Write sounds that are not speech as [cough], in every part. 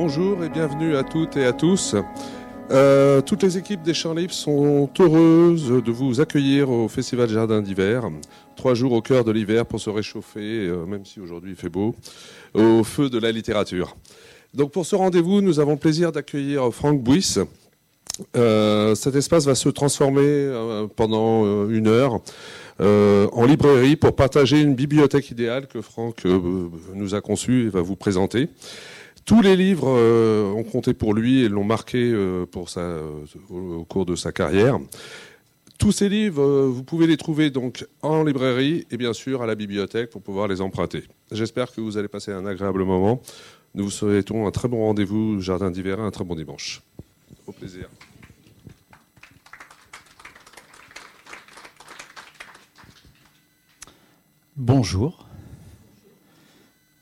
Bonjour et bienvenue à toutes et à tous. Euh, toutes les équipes des Champs Libres sont heureuses de vous accueillir au Festival Jardin d'hiver. Trois jours au cœur de l'hiver pour se réchauffer, euh, même si aujourd'hui il fait beau, au feu de la littérature. Donc pour ce rendez-vous, nous avons le plaisir d'accueillir Franck Bouis. Euh, cet espace va se transformer pendant une heure en librairie pour partager une bibliothèque idéale que Franck nous a conçue et va vous présenter. Tous les livres euh, ont compté pour lui et l'ont marqué euh, euh, au cours de sa carrière. Tous ces livres, vous pouvez les trouver donc en librairie et bien sûr à la bibliothèque pour pouvoir les emprunter. J'espère que vous allez passer un agréable moment. Nous vous souhaitons un très bon rendez-vous Jardin d'hiver un très bon dimanche. Au plaisir. Bonjour.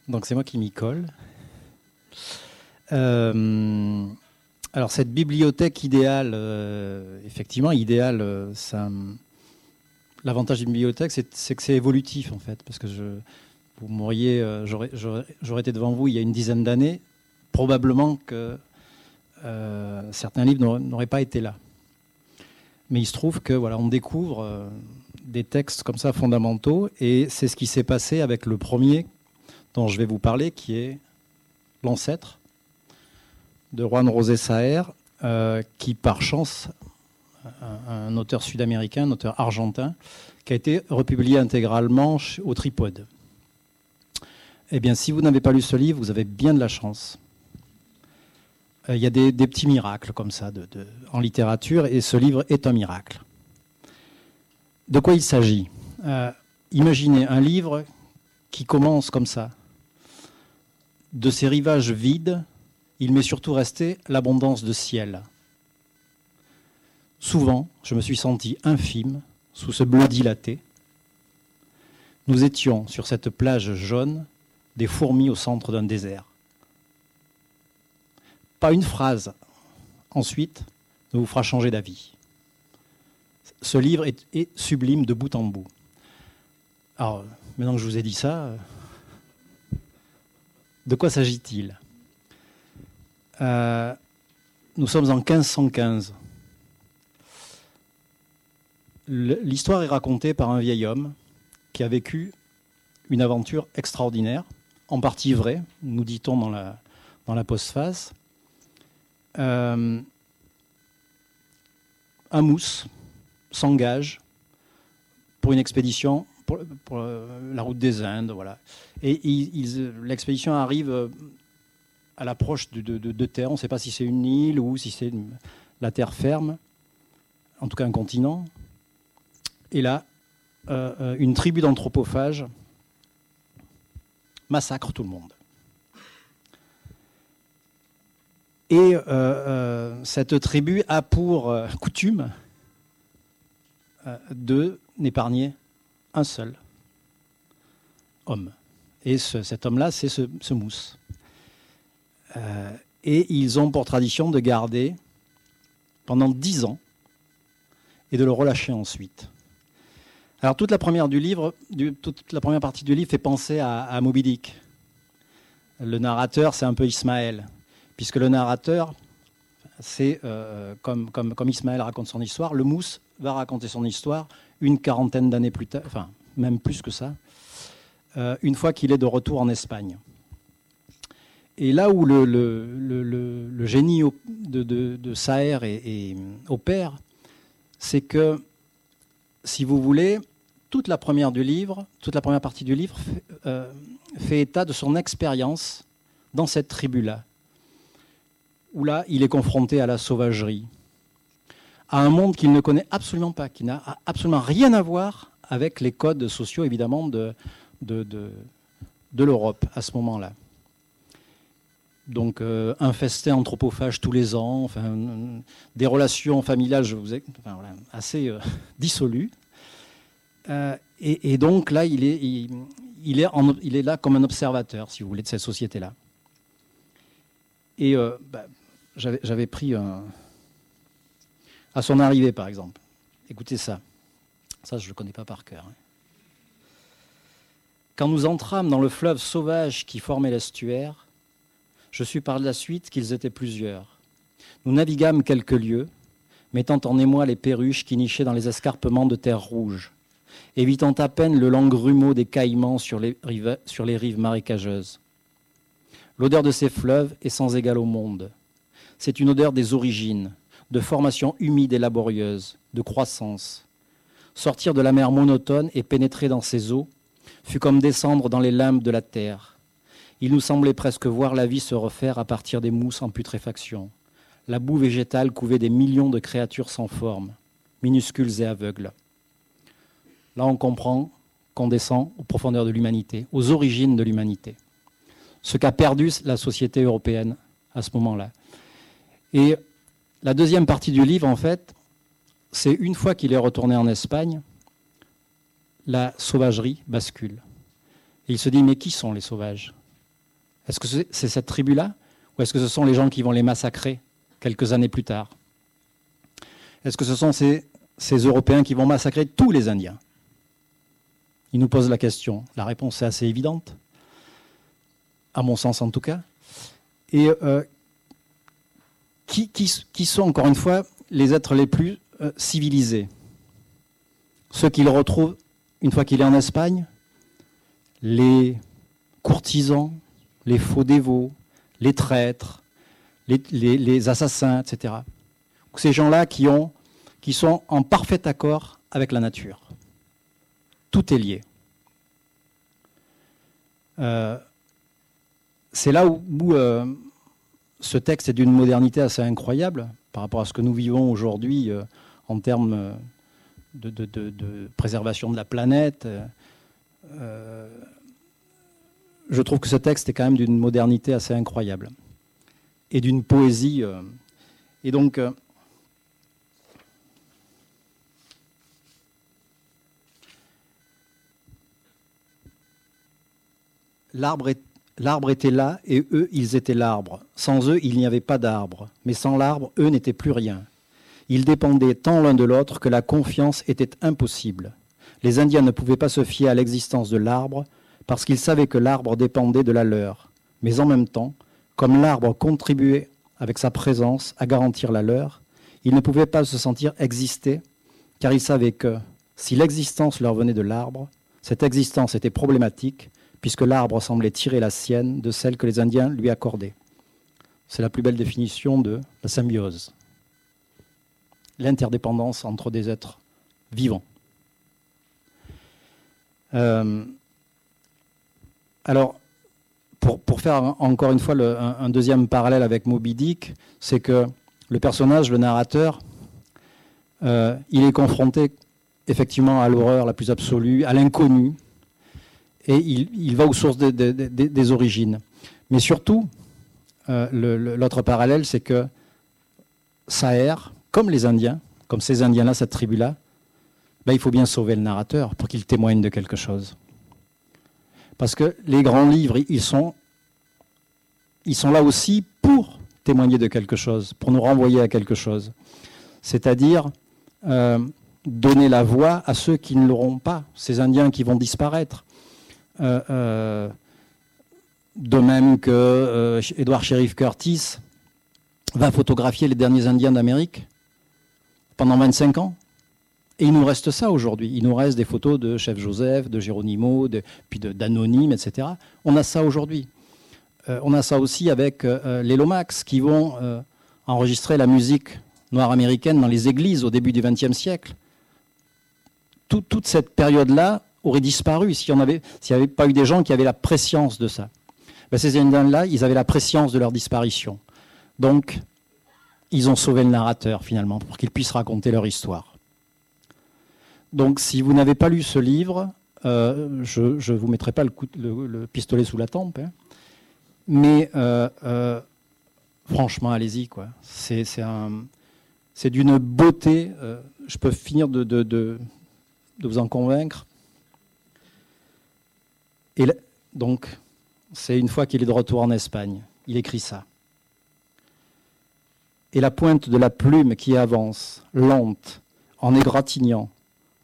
Donc c'est moi qui m'y colle. Euh, alors cette bibliothèque idéale, euh, effectivement, idéale, euh, l'avantage d'une bibliothèque, c'est, que c'est évolutif en fait, parce que vous m'auriez, j'aurais, j'aurais, été devant vous il y a une dizaine d'années, probablement que certains livres n'auraient pas été là. Mais il se trouve que voilà, on découvre des textes comme ça fondamentaux, et c'est ce qui s'est passé avec le premier dont je vais vous parler, qui est l'ancêtre de Juan Rosé Saer, euh, qui par chance, un, auteur sud-américain, un auteur argentin, qui a été republié intégralement au Tripode. Eh bien, si vous n'avez pas lu ce livre, vous avez bien de la chance. Euh, il y a des, petits miracles comme ça en littérature, et ce livre est un miracle. De quoi il s'agit? Euh, Imaginez un livre qui commence comme ça. De ces rivages vides, il m'est surtout resté l'abondance de ciel. Souvent, je me suis senti infime sous ce bleu dilaté. Nous étions sur cette plage jaune, des fourmis au centre d'un désert. Pas une phrase, ensuite, ne vous fera changer d'avis. Ce livre est, sublime de bout en bout. Alors, maintenant que je vous ai dit ça, de quoi s'agit-il? Euh, nous sommes en 1515. L'histoire est racontée par un vieil homme qui a vécu une aventure extraordinaire, en partie vraie, nous dit-on dans la, dans la postface. Euh, un mousse s'engage pour une expédition pour, la route des Indes, voilà. Et l'expédition arrive à l'approche de, terre. On ne sait pas si c'est une île ou si c'est la terre ferme, en tout cas un continent. Et là, euh, euh, une tribu d'anthropophages massacre tout le monde. Et euh, cette tribu a pour coutume de n'épargner un seul homme. Et cet homme-là, c'est ce mousse. Euh, et ils ont pour tradition de garder pendant dix ans et de le relâcher ensuite. Alors toute la première du livre, partie du livre fait penser à, Moby Dick. Le narrateur, c'est un peu Ismaël, puisque le narrateur, c'est euh, comme Ismaël raconte son histoire, le mousse va raconter son histoire une quarantaine d'années plus tard, enfin même plus que ça, euh, une fois qu'il est de retour en Espagne. Et là où le, génie de, de, opère, c'est que, si vous voulez, toute la première du livre, toute la première partie du livre fait, euh, fait état de son expérience dans cette tribu-là, où là, il est confronté à la sauvagerie, à un monde qu'il ne connaît absolument pas, qui n'a absolument rien à voir avec les codes sociaux, évidemment, de, de, de l'Europe à ce moment-là donc euh, infesté anthropophage tous les ans, des relations familiales je vous ai, assez euh, [laughs] dissolues. Euh, et, donc là, il est, là comme un observateur, si vous voulez, de cette société-là. Et bah, j'avais pris un... à son arrivée, par exemple. Écoutez ça. Ça, je ne le connais pas par cœur. Hein. Quand nous entrâmes dans le fleuve sauvage qui formait l'estuaire, Je sus par la suite qu'ils étaient plusieurs. Nous naviguâmes quelques lieues, mettant en émoi les perruches qui nichaient dans les escarpements de terre rouge, évitant à peine le long grumeau des caïmans sur les rives, marécageuses. L'odeur de ces fleuves est sans égal au monde. C'est une odeur des origines, de formation humide et laborieuse, de croissance. Sortir de la mer monotone et pénétrer dans ses eaux fut comme descendre dans les limbes de la terre. Il nous semblait presque voir la vie se refaire à partir des mousses en putréfaction. La boue végétale couvait des millions de créatures sans forme, minuscules et aveugles. Là, on comprend qu'on descend aux profondeurs de l'humanité, aux origines de l'humanité. Ce qu'a perdu la société européenne à ce moment-là. Et la deuxième partie du livre, en fait, c'est une fois qu'il est retourné en Espagne, la sauvagerie bascule. Et il se dit, mais qui sont les sauvages? Est-ce que c'est cette tribu-là Ou est-ce que ce sont les gens qui vont les massacrer quelques années plus tard? Est-ce que ce sont ces, Européens qui vont massacrer tous les Indiens? Il nous pose la question. La réponse est assez évidente, à mon sens en tout cas. Et euh, qui, sont, encore une fois, les êtres les plus euh, civilisés? Ceux qu'il retrouve une fois qu'il est en Espagne, les courtisans, les faux dévots, les traîtres, les, assassins, etc. Ces gens-là qui, ont, qui sont en parfait accord avec la nature. Tout est lié. Euh, c'est là où, euh, ce texte est d'une modernité assez incroyable par rapport à ce que nous vivons aujourd'hui euh, en termes de, préservation de la planète. Je trouve que ce texte est quand même d'une modernité assez incroyable et d'une poésie. Euh, et donc, euh, L'arbre était là et eux, ils étaient l'arbre. Sans eux, il n'y avait pas d'arbre. Mais sans l'arbre, eux n'étaient plus rien. Ils dépendaient tant l'un de l'autre que la confiance était impossible. Les Indiens ne pouvaient pas se fier à l'existence de l'arbre parce qu'ils savaient que l'arbre dépendait de la leur. Mais en même temps, comme l'arbre contribuait avec sa présence à garantir la leur, ils ne pouvaient pas se sentir exister car ils savaient que si l'existence leur venait de l'arbre, cette existence était problématique puisque l'arbre semblait tirer la sienne de celle que les Indiens lui accordaient. C'est la plus belle définition de la symbiose, l'interdépendance entre des êtres vivants. Euh, alors, pour, faire encore une fois un, deuxième parallèle avec Moby Dick, c'est que le personnage, le narrateur, euh, il est confronté effectivement à l'horreur la plus absolue, à l'inconnu, et il, va aux sources des origines. Mais surtout, euh, l'autre parallèle, c'est que Saher, comme les Indiens, comme ces Indiens-là, cette tribu-là, ben, il faut bien sauver le narrateur pour qu'il témoigne de quelque chose. Parce que les grands livres, ils sont, ils sont là aussi pour témoigner de quelque chose, pour nous renvoyer à quelque chose. C'est-à-dire euh, donner la voix à ceux qui ne l'auront pas, ces Indiens qui vont disparaître. Euh, euh, de même que Edward Sheriff Curtis va photographier les derniers Indiens d'Amérique pendant 25 ans. Et il nous reste ça aujourd'hui. Il nous reste des photos de Chef Joseph, de Geronimo, de, puis d'anonymes, etc. On a ça aujourd'hui. Euh, on a ça aussi avec euh, les Lomax qui vont euh, enregistrer la musique noire américaine dans les églises au début du XXe siècle. Tout, toute cette période-là aurait disparu s'il n'y avait, pas eu des gens qui avaient la préscience de ça. Ben, ces Indiens-là, ils avaient la préscience de leur disparition. Donc, ils ont sauvé le narrateur, finalement, pour qu'il puisse raconter leur histoire. Donc, si vous n'avez pas lu ce livre, euh, je ne vous mettrai pas le, pistolet sous la tempe, hein, mais euh, euh, franchement, allez-y, quoi. C'est d'une beauté. Je peux finir de, de, vous en convaincre. Et donc, c'est une fois qu'il est de retour en Espagne. Il écrit ça. Et la pointe de la plume qui avance, lente, en égratignant,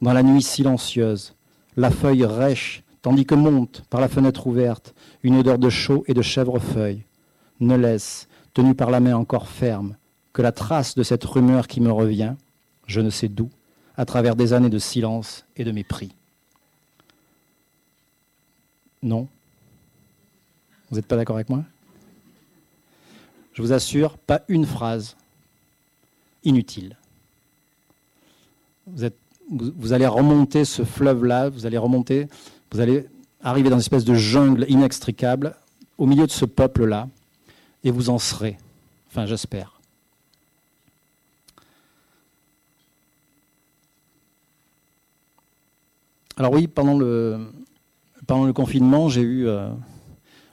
dans la nuit silencieuse, la feuille rêche, tandis que monte, par la fenêtre ouverte, une odeur de chaud et de chèvrefeuille. ne laisse, tenu par la main encore ferme, que la trace de cette rumeur qui me revient, je ne sais d'où, à travers des années de silence et de mépris. Non Vous n'êtes pas d'accord avec moi? Je vous assure, pas une phrase inutile. Vous, êtes, vous, allez remonter ce fleuve-là, vous allez remonter, vous allez arriver dans une espèce de jungle inextricable, au milieu de ce peuple-là, et vous en serez. Enfin, j'espère. Alors oui, pendant le, confinement, j'ai eu, euh,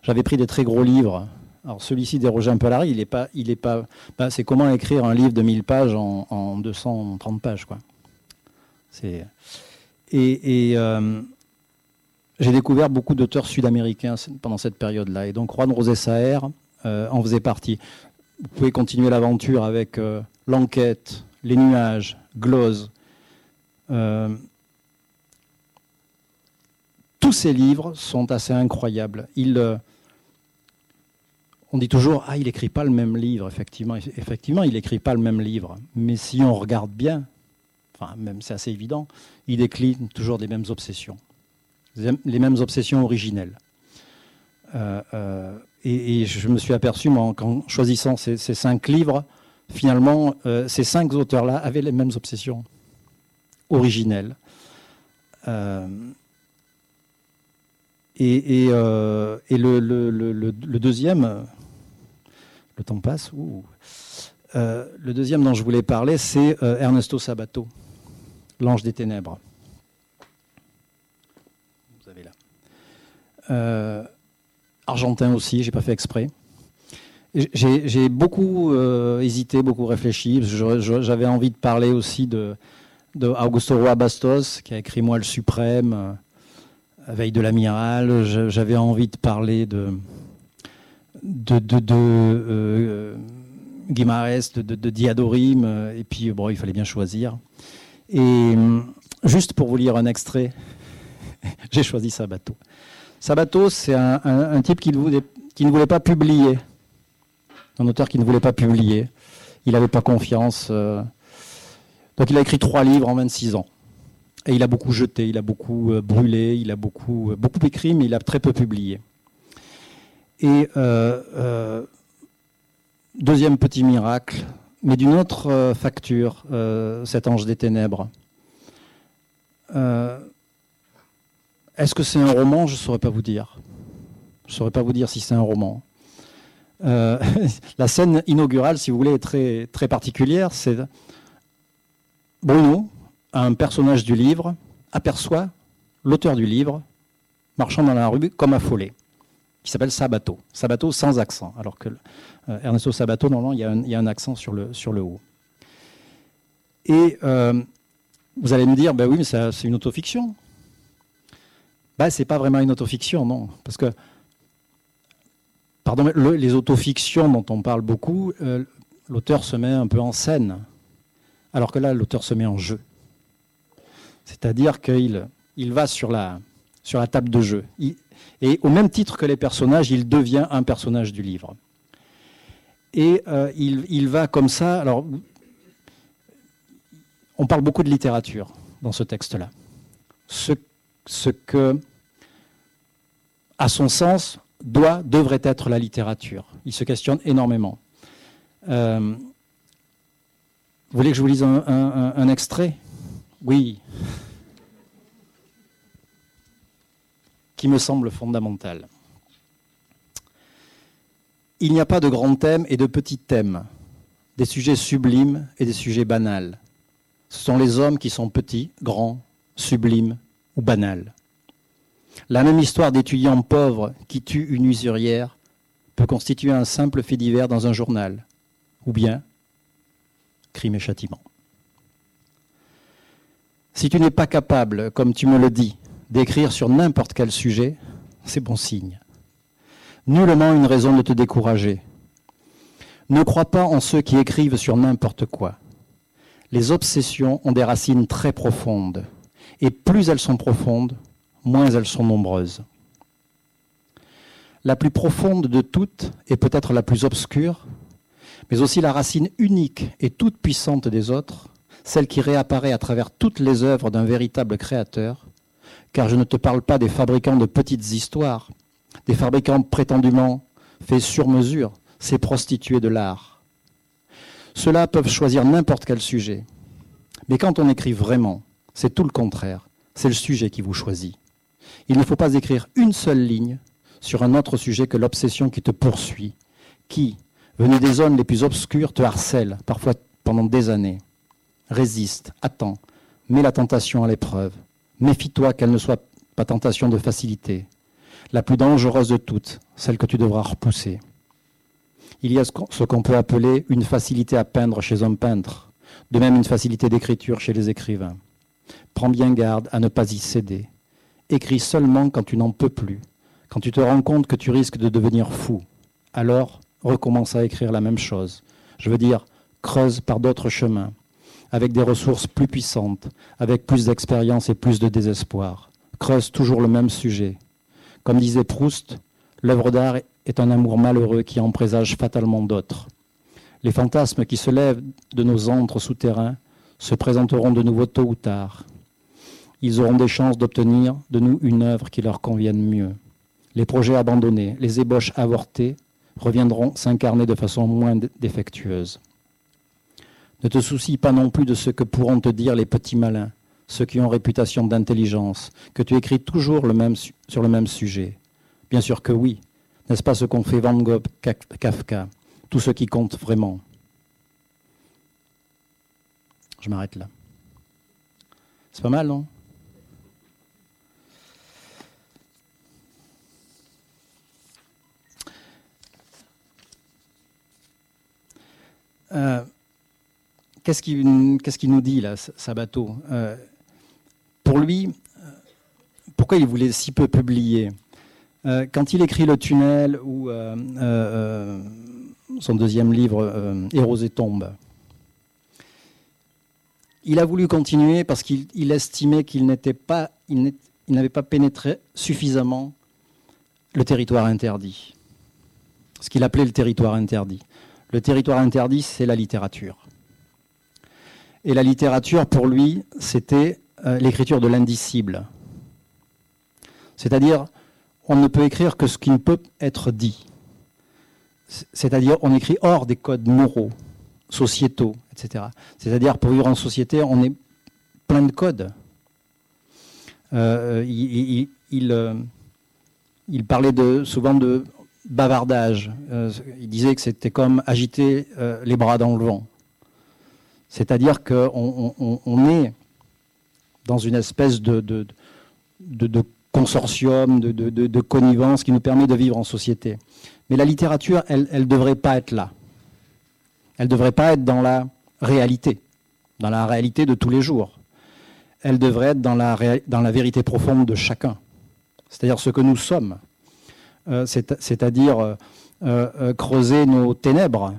j'avais pris des très gros livres. Alors celui-ci dérogeait un peu à l'arrêt. Il est pas, il est pas. Bah, c'est comment écrire un livre de 1000 pages en, 230 pages, quoi. Et, euh, j'ai découvert beaucoup d'auteurs sud-américains pendant cette période-là. Et donc Juan Rosé Saer euh, en faisait partie. Vous pouvez continuer l'aventure avec L'Enquête, Les Nuages, Glose tous ces livres sont assez incroyables. Euh, on dit toujours ah il écrit pas le même livre. Effectivement, effectivement, il écrit pas le même livre. Mais si on regarde bien, enfin même c'est assez évident, il décline toujours des mêmes obsessions, les mêmes obsessions originelles. Euh, euh, et, je me suis aperçu, moi, en choisissant ces, cinq livres, finalement, ces cinq auteurs-là avaient les mêmes obsessions originelles. Et, euh, le, deuxième, le temps passe, euh, le deuxième dont je voulais parler, c'est euh, Ernesto Sabato, L'Ange des Ténèbres. Vous avez là. argentin aussi, j'ai pas fait exprès. J'ai beaucoup hésité, beaucoup réfléchi. J'avais envie de parler aussi de, Augusto Roa Bastos, qui a écrit Moi le Suprême veille de l'amiral, j'avais envie de parler de, de, de, de euh, et puis bon, il fallait bien choisir. Et juste pour vous lire un extrait, [laughs] j'ai choisi Sabato. Sabato, c'est un, type qui ne, voulait, pas publier, un auteur qui ne voulait pas publier. Il n'avait pas confiance. Euh. donc il a écrit trois livres en 26 ans. Et il a beaucoup jeté, il a beaucoup euh, brûlé, il a beaucoup, euh, beaucoup écrit, mais il a très peu publié. Et deuxième petit miracle, mais d'une autre facture, cet ange des ténèbres. Est-ce que c'est un roman? Je ne saurais pas vous dire. Je ne saurais pas vous dire si c'est un roman. [laughs] la scène inaugurale, si vous voulez, est très, très particulière. C'est Bruno, un personnage du livre aperçoit l'auteur du livre marchant dans la rue comme affolé, qui s'appelle Sabato. Sabato sans accent, alors que euh, Ernesto Sabato, normalement, il y, a un, accent sur le, haut. Et euh, vous allez me dire, ben oui, mais c'est une autofiction. Ben, c'est pas vraiment une autofiction, non. Parce que, pardon, les autofictions dont on parle beaucoup, euh, l'auteur se met un peu en scène. Alors que là, l'auteur se met en jeu. C'est-à-dire qu'il il va sur la, sur la table de jeu. Et au même titre que les personnages, il devient un personnage du livre. Et euh, il, va comme ça. Alors, on parle beaucoup de littérature dans ce texte-là. Ce, ce, que, à son sens, doit, devrait être la littérature. Il se questionne énormément. Euh, vous voulez que je vous lise un extrait? Oui, qui me semble fondamental. Il n'y a pas de grands thèmes et de petits thèmes, des sujets sublimes et des sujets banals. Ce sont les hommes qui sont petits, grands, sublimes ou banals. La même histoire d'étudiants pauvres qui tuent une usurière peut constituer un simple fait divers dans un journal, ou bien crime et châtiment. Si tu n'es pas capable, comme tu me le dis, d'écrire sur n'importe quel sujet, c'est bon signe. Nullement une raison de te décourager. Ne crois pas en ceux qui écrivent sur n'importe quoi. Les obsessions ont des racines très profondes, et plus elles sont profondes, moins elles sont nombreuses. la plus profonde de toutes et peut-être la plus obscure, mais aussi la racine unique et toute puissante des autres, celle qui réapparaît à travers toutes les œuvres d'un véritable créateur, car je ne te parle pas des fabricants de petites histoires, des fabricants prétendument faits sur mesure, ces prostituées de l'art. Ceux-là peuvent choisir n'importe quel sujet, mais quand on écrit vraiment, c'est tout le contraire, c'est le sujet qui vous choisit. Il ne faut pas écrire une seule ligne sur un autre sujet que l'obsession qui te poursuit, qui, venu des zones les plus obscures, te harcèle, parfois pendant des années. Résiste, attends, mets la tentation à l'épreuve. Méfie-toi qu'elle ne soit pas tentation de facilité, la plus dangereuse de toutes, celle que tu devras repousser. Il y a ce qu'on peut appeler une facilité à peindre chez un peintre, de même une facilité d'écriture chez les écrivains. Prends bien garde à ne pas y céder. Écris seulement quand tu n'en peux plus, quand tu te rends compte que tu risques de devenir fou. Alors, recommence à écrire la même chose. Je veux dire, creuse par d'autres chemins, avec des ressources plus puissantes, avec plus d'expérience et plus de désespoir. Creuse toujours le même sujet. Comme disait Proust, l'œuvre d'art est un amour malheureux qui en présage fatalement d'autres. Les fantasmes qui se lèvent de nos antres souterrains se présenteront de nouveau tôt ou tard. Ils auront des chances d'obtenir de nous une œuvre qui leur convienne mieux. Les projets abandonnés, les ébauches avortées reviendront s'incarner de façon moins défectueuse. Ne te soucie pas non plus de ce que pourront te dire les petits malins, ceux qui ont réputation d'intelligence, que tu écris toujours sur le même sujet. Bien sûr que oui. N'est-ce pas ce qu'ont fait Van Gogh, Kafka, tout ce qui compte vraiment? Je m'arrête là. C'est pas mal, non? Euh, Qu'est-ce qu'il nous dit là, Sabato euh, Pour lui, euh, pourquoi il voulait si peu publier? Euh, Quand il écrit Le Tunnel ou son deuxième livre, Héros et tombes, il a voulu continuer parce qu'il estimait qu'il n'était pas, il n'avait pas pénétré suffisamment le territoire interdit. Ce qu'il appelait le territoire interdit. Le territoire interdit, c'est la littérature. Et la littérature, pour lui, c'était euh, l'écriture de l'indicible. C'est-à-dire, on ne peut écrire que ce qui ne peut être dit. C'est-à-dire, on écrit hors des codes moraux, sociétaux, etc. C'est-à-dire, pour vivre en société, on est plein de codes. Euh, il, euh, il, parlait souvent de bavardage. il disait que c'était comme agiter les bras dans le vent. C'est-à-dire qu'on est dans une espèce de, consortium, de, connivence qui nous permet de vivre en société. Mais la littérature, elle ne devrait pas être là. Elle ne devrait pas être dans la réalité, dans la réalité de tous les jours. Elle devrait être dans la, vérité profonde de chacun, c'est-à-dire ce que nous sommes, euh, c'est-à-dire euh, euh, creuser nos ténèbres,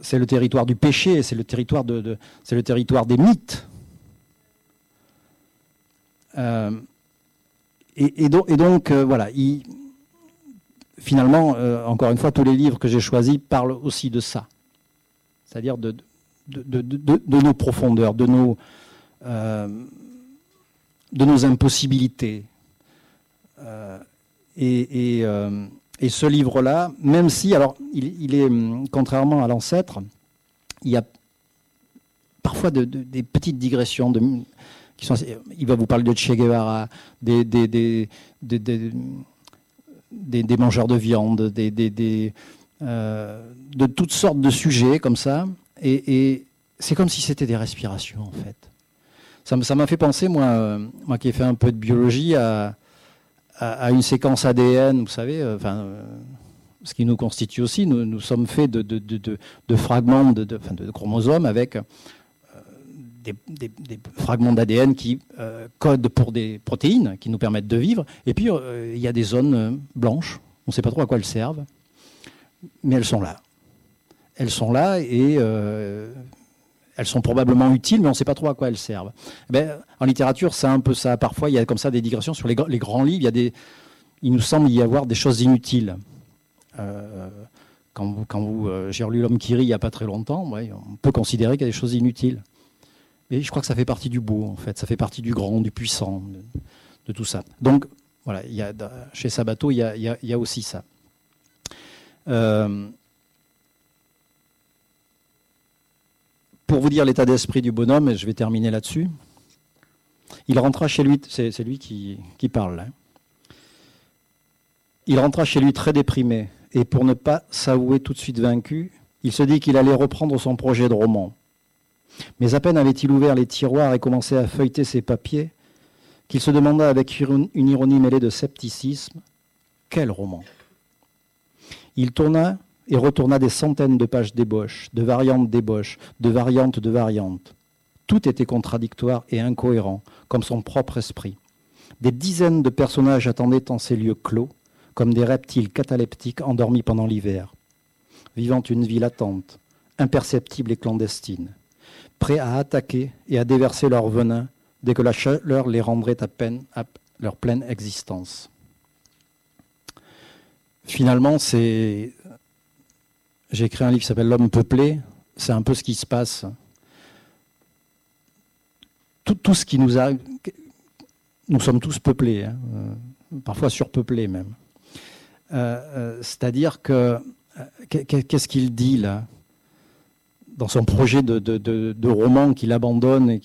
c'est le territoire du péché, c'est le territoire des mythes. Euh, et, donc, euh, voilà, finalement, euh, encore une fois, tous les livres que j'ai choisis parlent aussi de ça, c'est-à-dire de, nos profondeurs, de nos, impossibilités. et ce livre-là, même si, alors, il, est, hum, contrairement à l'ancêtre, il y a parfois des petites digressions. Qui sont, il va vous parler de Che Guevara, des, des, mangeurs de viande, euh, de toutes sortes de sujets comme ça. Et, c'est comme si c'était des respirations, en fait. Ça m'a fait penser, moi, euh, moi qui ai fait un peu de biologie, à, à, une séquence ADN, vous savez, euh, enfin, euh, ce qui nous constitue aussi, nous, nous sommes faits de, de, de, de fragments de, chromosomes avec euh, des, des, des, fragments d'ADN qui codent pour des protéines qui nous permettent de vivre. Et puis, il y a des zones blanches, on ne sait pas trop à quoi elles servent, mais elles sont là. Elles sont là et elles sont probablement utiles, mais on ne sait pas trop à quoi elles servent. Eh ben, en littérature, c'est un peu ça. Parfois, il y a comme ça des digressions sur les, grands livres. Il nous semble y avoir des choses inutiles. Euh, quand vous, quand vous j'ai relu L'homme qui rit il n'y a pas très longtemps, on peut considérer qu'il y a des choses inutiles. Mais je crois que ça fait partie du beau, en fait. Ça fait partie du grand, du puissant, de, tout ça. Donc, voilà, il y a, chez Sabato, il y a, il y a aussi ça. Euh, pour vous dire l'état d'esprit du bonhomme, et je vais terminer là-dessus, il rentra chez lui, c'est lui qui, parle, hein. il rentra chez lui très déprimé, et pour ne pas s'avouer tout de suite vaincu, il se dit qu'il allait reprendre son projet de roman. Mais à peine avait-il ouvert les tiroirs et commencé à feuilleter ses papiers, qu'il se demanda avec une ironie mêlée de scepticisme, quel roman? Il tourna et retourna des centaines de pages d'ébauche, de variantes d'ébauche, de variantes de variantes. Tout était contradictoire et incohérent, comme son propre esprit. Des dizaines de personnages attendaient en ces lieux clos, comme des reptiles cataleptiques endormis pendant l'hiver, vivant une vie latente, imperceptible et clandestine, prêts à attaquer et à déverser leur venin dès que la chaleur les rendrait à peine à leur pleine existence. Finalement, c'est j'ai écrit un livre qui s'appelle L'homme peuplé. C'est un peu ce qui se passe. Tout, ce qui nous a. Nous sommes tous peuplés, hein, euh, parfois surpeuplés même. Euh, euh, c'est-à-dire que. Qu'est-ce qu'il dit là? Dans son projet de, roman qu'il abandonne.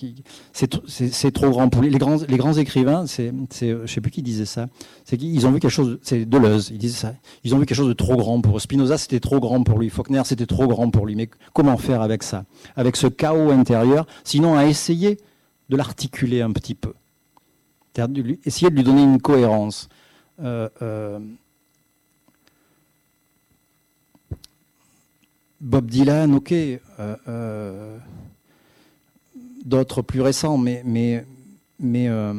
C'est trop grand pour lui. Les grands, les grands écrivains, c'est, je ne sais plus qui disait ça, c'est qu'ils ont vu quelque chose, c'est Deleuze, il disait ça, ils ont vu quelque chose de trop grand pour eux. Spinoza, c'était trop grand pour lui, Faulkner, c'était trop grand pour lui. Mais comment faire avec ça? Avec ce chaos intérieur, sinon à essayer de l'articuler un petit peu. Essayer de lui donner une cohérence. Euh, euh, Bob Dylan, ok, euh, euh, d'autres plus récents, mais mais mais euh,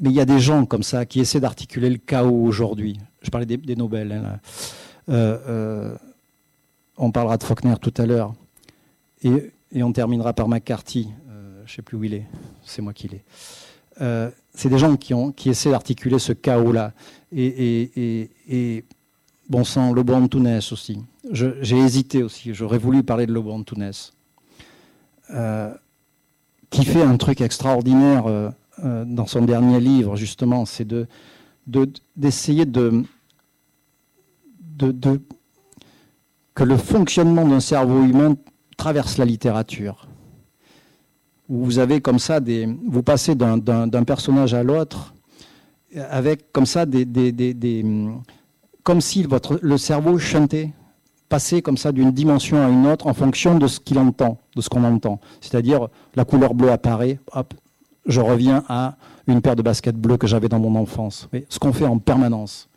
mais il y a des gens comme ça qui essaient d'articuler le chaos aujourd'hui. Je parlais des, Nobel. Hein, on parlera de Faulkner tout à l'heure, et, et, on terminera par McCarthy. je ne sais plus où il est. C'est moi qui l'ai. c'est des gens qui ont qui essaient d'articuler ce chaos là et, et, et bon sang, Lobo Antunes aussi. J'ai hésité aussi, j'aurais voulu parler de Lobo Antunes, euh, qui fait un truc extraordinaire euh, euh, dans son dernier livre, justement, c'est d'essayer de, de, que le fonctionnement d'un cerveau humain traverse la littérature. vous avez comme ça des. Vous passez d'un personnage à l'autre avec comme ça des comme si le cerveau chantait, passait comme ça d'une dimension à une autre en fonction de ce qu'il entend, de ce qu'on entend. C'est-à-dire, la couleur bleue apparaît, hop, je reviens à une paire de baskets bleues que j'avais dans mon enfance. ce qu'on fait en permanence.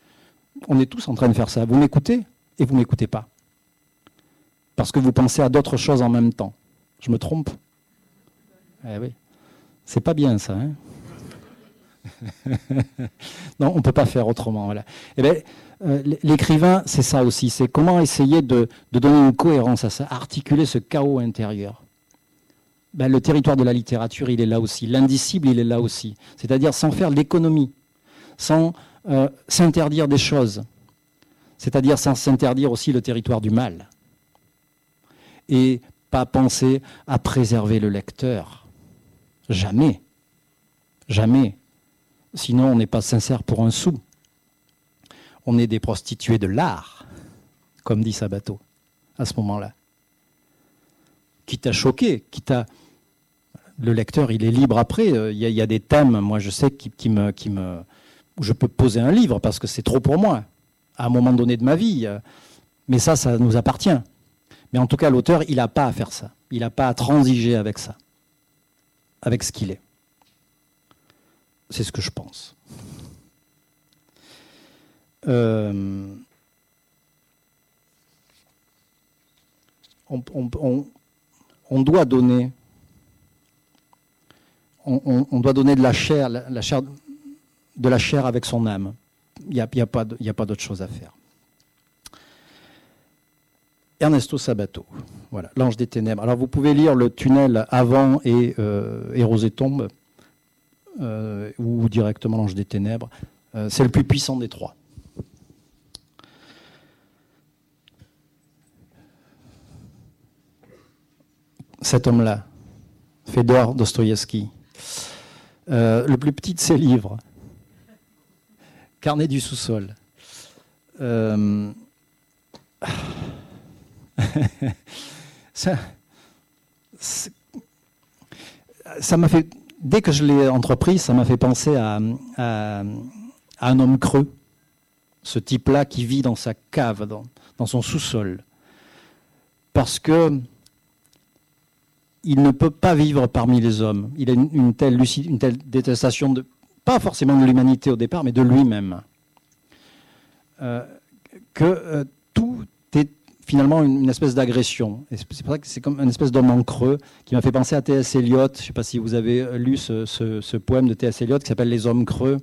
On est tous en train de faire ça. Vous m'écoutez et vous m'écoutez pas. Parce que vous pensez à d'autres choses en même temps. Je me trompe Eh oui. C'est pas bien ça. Hein [laughs] non, on ne peut pas faire autrement. Eh bien, euh, l'écrivain, c'est ça aussi, c'est comment essayer de, donner une cohérence à ça, articuler ce chaos intérieur. Ben, le territoire de la littérature, il est là aussi. L'indicible, il est là aussi. C'est-à-dire sans faire l'économie, sans euh, s'interdire des choses. C'est-à-dire sans s'interdire aussi le territoire du mal. Et pas penser à préserver le lecteur. Jamais. Jamais. Sinon, on n'est pas sincère pour un sou on est des prostituées de l'art, comme dit Sabato, à ce moment-là. Qui t'a choqué, qui t'a. Le lecteur, il est libre après. Euh, il y, a des thèmes, moi je sais, qui, me, qui me, où je peux poser un livre parce que c'est trop pour moi, à un moment donné de ma vie. Mais ça, ça nous appartient. Mais en tout cas, l'auteur, il n'a pas à faire ça. Il n'a pas à transiger avec ça, avec ce qu'il est. C'est ce que je pense. Euh, on, doit donner de la chair, de la chair avec son âme. Il n'y a, a, pas d'autre chose à faire. Ernesto Sabato, voilà, l'ange des ténèbres. Alors vous pouvez lire le tunnel avant et, euh, et Rosé tombe, euh, ou directement l'ange des ténèbres. Euh, c'est le plus puissant des trois. Cet homme-là, Fedor Dostoïevski, euh, le plus petit de ses livres, Carnet du sous-sol. Euh, [laughs] ça m'a fait, dès que je l'ai entrepris, ça m'a fait penser à, un homme creux, ce type-là qui vit dans sa cave, dans, son sous-sol, parce que il ne peut pas vivre parmi les hommes. Il a une, telle, détestation de, pas forcément de l'humanité au départ, mais de lui-même, euh, que euh, tout est finalement une, espèce d'agression. c'est pour ça que c'est comme une espèce d'homme en creux qui m'a fait penser à T.S. Eliot. Je ne sais pas si vous avez lu ce, poème de T.S. Eliot qui s'appelle Les hommes creux.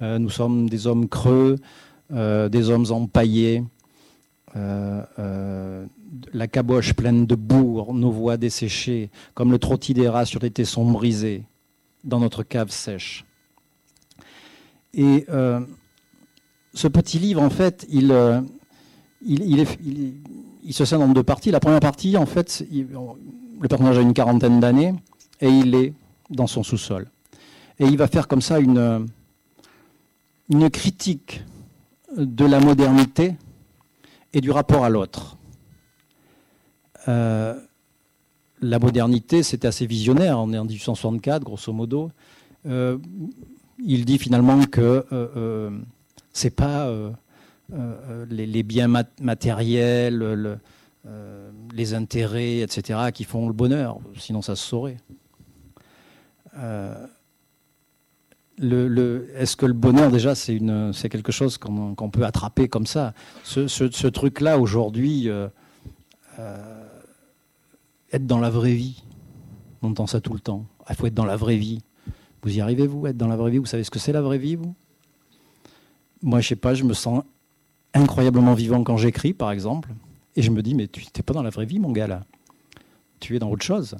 Euh, nous sommes des hommes creux, euh, des hommes empaillés, euh, la caboche pleine de bourre, nos voix desséchées, comme le trottis des rats sur les tessons brisés, dans notre cave sèche. Et ce petit livre, en fait, il il, se scène en deux parties. La première partie, en fait, le personnage a une quarantaine d'années et il est dans son sous-sol. Et il va faire comme ça une critique de la modernité et du rapport à l'autre. Euh, la modernité, c'était assez visionnaire. On est en 1864, grosso modo. Euh, il dit finalement que euh, c'est pas euh, les, biens matériels, euh, les intérêts, etc., qui font le bonheur, sinon ça se saurait. Euh, est-ce que le bonheur, déjà, c'est quelque chose qu'on peut attraper comme ça? Ce, truc-là, aujourd'hui, être dans la vraie vie, on entend ça tout le temps. Il faut être dans la vraie vie. Vous y arrivez, vous, être dans la vraie vie? Vous savez ce que c'est la vraie vie, vous? Moi, je sais pas, je me sens incroyablement vivant quand j'écris, par exemple. Et je me dis, mais tu n'es pas dans la vraie vie, mon gars, là. Tu es dans autre chose.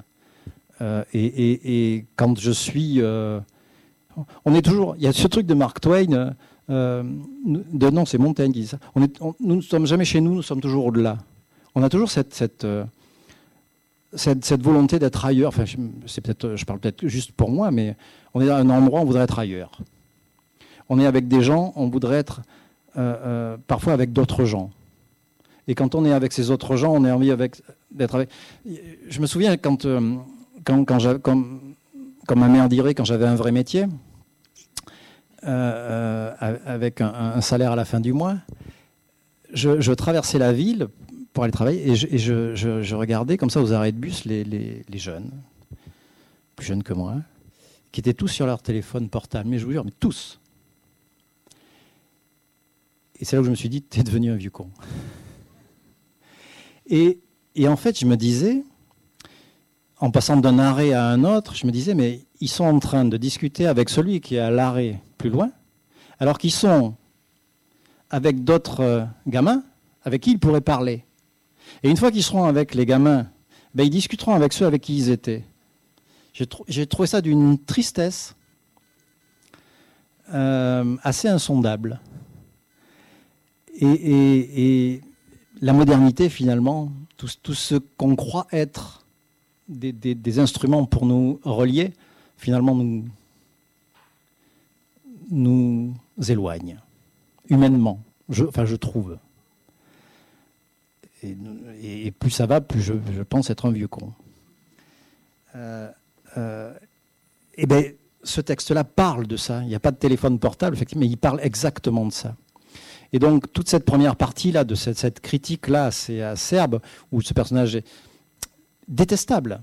Euh, et, quand je suis... Euh, on est toujours... Il y a ce truc de Mark Twain, euh, de, non, c'est Montaigne qui dit ça. On est, nous ne sommes jamais chez nous, nous sommes toujours au-delà. On a toujours cette cette, volonté d'être ailleurs, enfin, c'est peut-être, je parle peut-être juste pour moi, mais on est dans un endroit on voudrait être ailleurs. On est avec des gens, on voudrait être euh, euh, parfois avec d'autres gens. Et quand on est avec ces autres gens, on a envie d'être avec. Je me souviens quand, euh, quand, quand, ma mère dirait, quand j'avais un vrai métier, avec un, salaire à la fin du mois, je, traversais la ville pour aller travailler et, je, regardais comme ça aux arrêts de bus les, jeunes, plus jeunes que moi, qui étaient tous sur leur téléphone portable. Mais je vous jure, mais tous. Et c'est là où je me suis dit, t'es devenu un vieux con. Et, en fait, je me disais, en passant d'un arrêt à un autre, je me disais, mais ils sont en train de discuter avec celui qui est à l'arrêt plus loin, alors qu'ils sont avec d'autres euh, gamins avec qui ils pourraient parler. Et une fois qu'ils seront avec les gamins, ben, ils discuteront avec ceux avec qui ils étaient. J'ai trouvé ça d'une tristesse euh, assez insondable. Et, la modernité, finalement, tout, ce qu'on croit être des, instruments pour nous relier, finalement, nous, nous éloigne, humainement, enfin, je trouve. Et, plus ça va, plus je, pense être un vieux con. Euh, euh, et bien, ce texte-là parle de ça. Il n'y a pas de téléphone portable, effectivement, mais il parle exactement de ça. Et donc, toute cette première partie-là, de cette, critique-là assez acerbe, où ce personnage est détestable,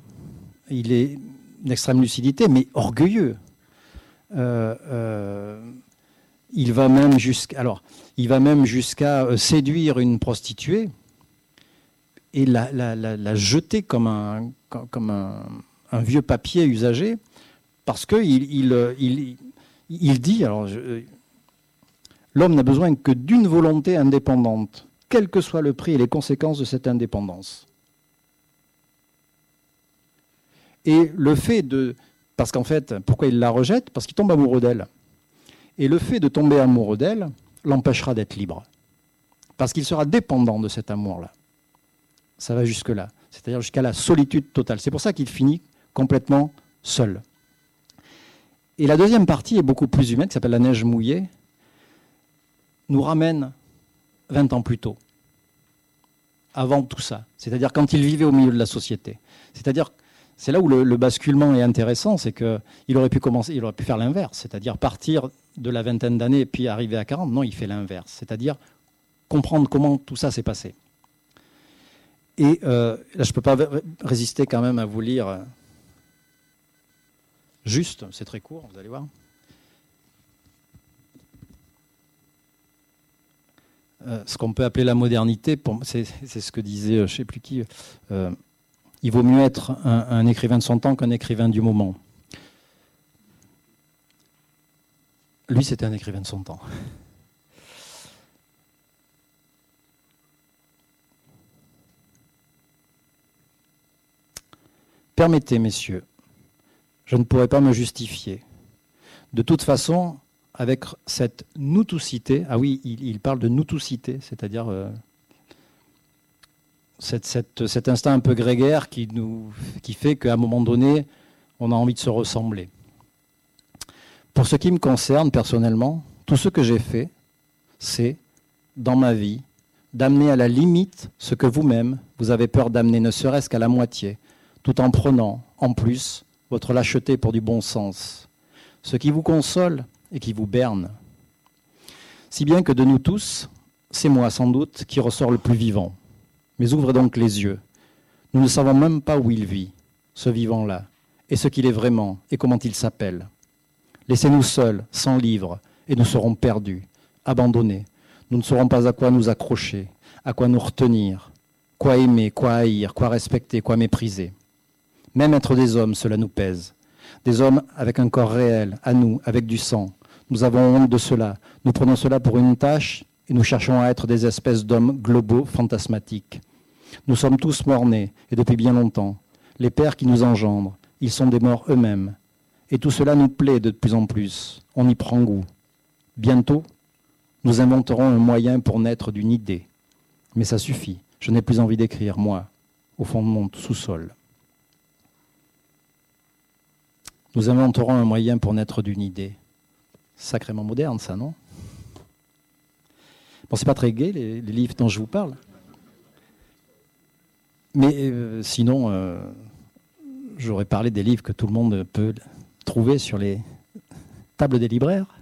il est d'extrême lucidité, mais orgueilleux. Euh, il va même jusqu'à il va même jusqu'à séduire une prostituée et la, jeter comme un vieux papier usagé parce que il, dit L'homme n'a besoin que d'une volonté indépendante, quel que soit le prix et les conséquences de cette indépendance. Et le fait de... Parce qu'en fait, pourquoi il la rejette? Parce qu'il tombe amoureux d'elle. Et le fait de tomber amoureux d'elle l'empêchera d'être libre. Parce qu'il sera dépendant de cet amour-là. Ça va jusque-là. C'est-à-dire jusqu'à la solitude totale. C'est pour ça qu'il finit complètement seul. Et la deuxième partie est beaucoup plus humaine, qui s'appelle la neige mouillée, nous ramène 20 ans plus tôt, avant tout ça. C'est-à-dire quand il vivait au milieu de la société. C'est-à-dire, c'est là où le, basculement est intéressant, c'est qu'il aurait pu commencer, il aurait pu faire l'inverse, c'est-à-dire partir de la vingtaine d'années et puis arriver à 40. Non, il fait l'inverse, c'est-à-dire comprendre comment tout ça s'est passé. Et euh, là, je ne peux pas résister quand même à vous lire euh, juste, c'est très court, vous allez voir. Euh, ce qu'on peut appeler la modernité, c'est ce que disait je ne sais plus qui, il vaut mieux être un écrivain de son temps qu'un écrivain du moment. Lui, c'était un écrivain de son temps. Permettez, messieurs, je ne pourrais pas me justifier. De toute façon, avec cette noutoucité, ah oui, il, parle de noutoucité, c'est-à-dire euh, cet instinct un peu grégaire qui, nous, qui fait qu'à un moment donné, on a envie de se ressembler. Pour ce qui me concerne personnellement, tout ce que j'ai fait, c'est, dans ma vie, d'amener à la limite ce que vous-même, vous avez peur d'amener, ne serait-ce qu'à la moitié, tout en prenant, en plus, votre lâcheté pour du bon sens, ce qui vous console et qui vous berne. Si bien que de nous tous, c'est moi sans doute qui ressort le plus vivant. Mais ouvrez donc les yeux. Nous ne savons même pas où il vit, ce vivant-là, et ce qu'il est vraiment, et comment il s'appelle. Laissez-nous seuls, sans livre, et nous serons perdus, abandonnés. Nous ne saurons pas à quoi nous accrocher, à quoi nous retenir, quoi aimer, quoi haïr, quoi respecter, quoi mépriser. Même être des hommes, cela nous pèse. Des hommes avec un corps réel, à nous, avec du sang. Nous avons honte de cela. Nous prenons cela pour une tâche et nous cherchons à être des espèces d'hommes globaux, fantasmatiques. Nous sommes tous morts-nés, et depuis bien longtemps. Les pères qui nous engendrent, ils sont des morts eux-mêmes. Et tout cela nous plaît de plus en plus. On y prend goût. Bientôt, nous inventerons un moyen pour naître d'une idée. Mais ça suffit. Je n'ai plus envie d'écrire, moi, au fond de mon sous-sol. Nous inventerons un moyen pour naître d'une idée. Sacrément moderne, ça, non? Bon, c'est pas très gai, les, livres dont je vous parle. Mais euh, sinon, euh, j'aurais parlé des livres que tout le monde peut trouver sur les tables des libraires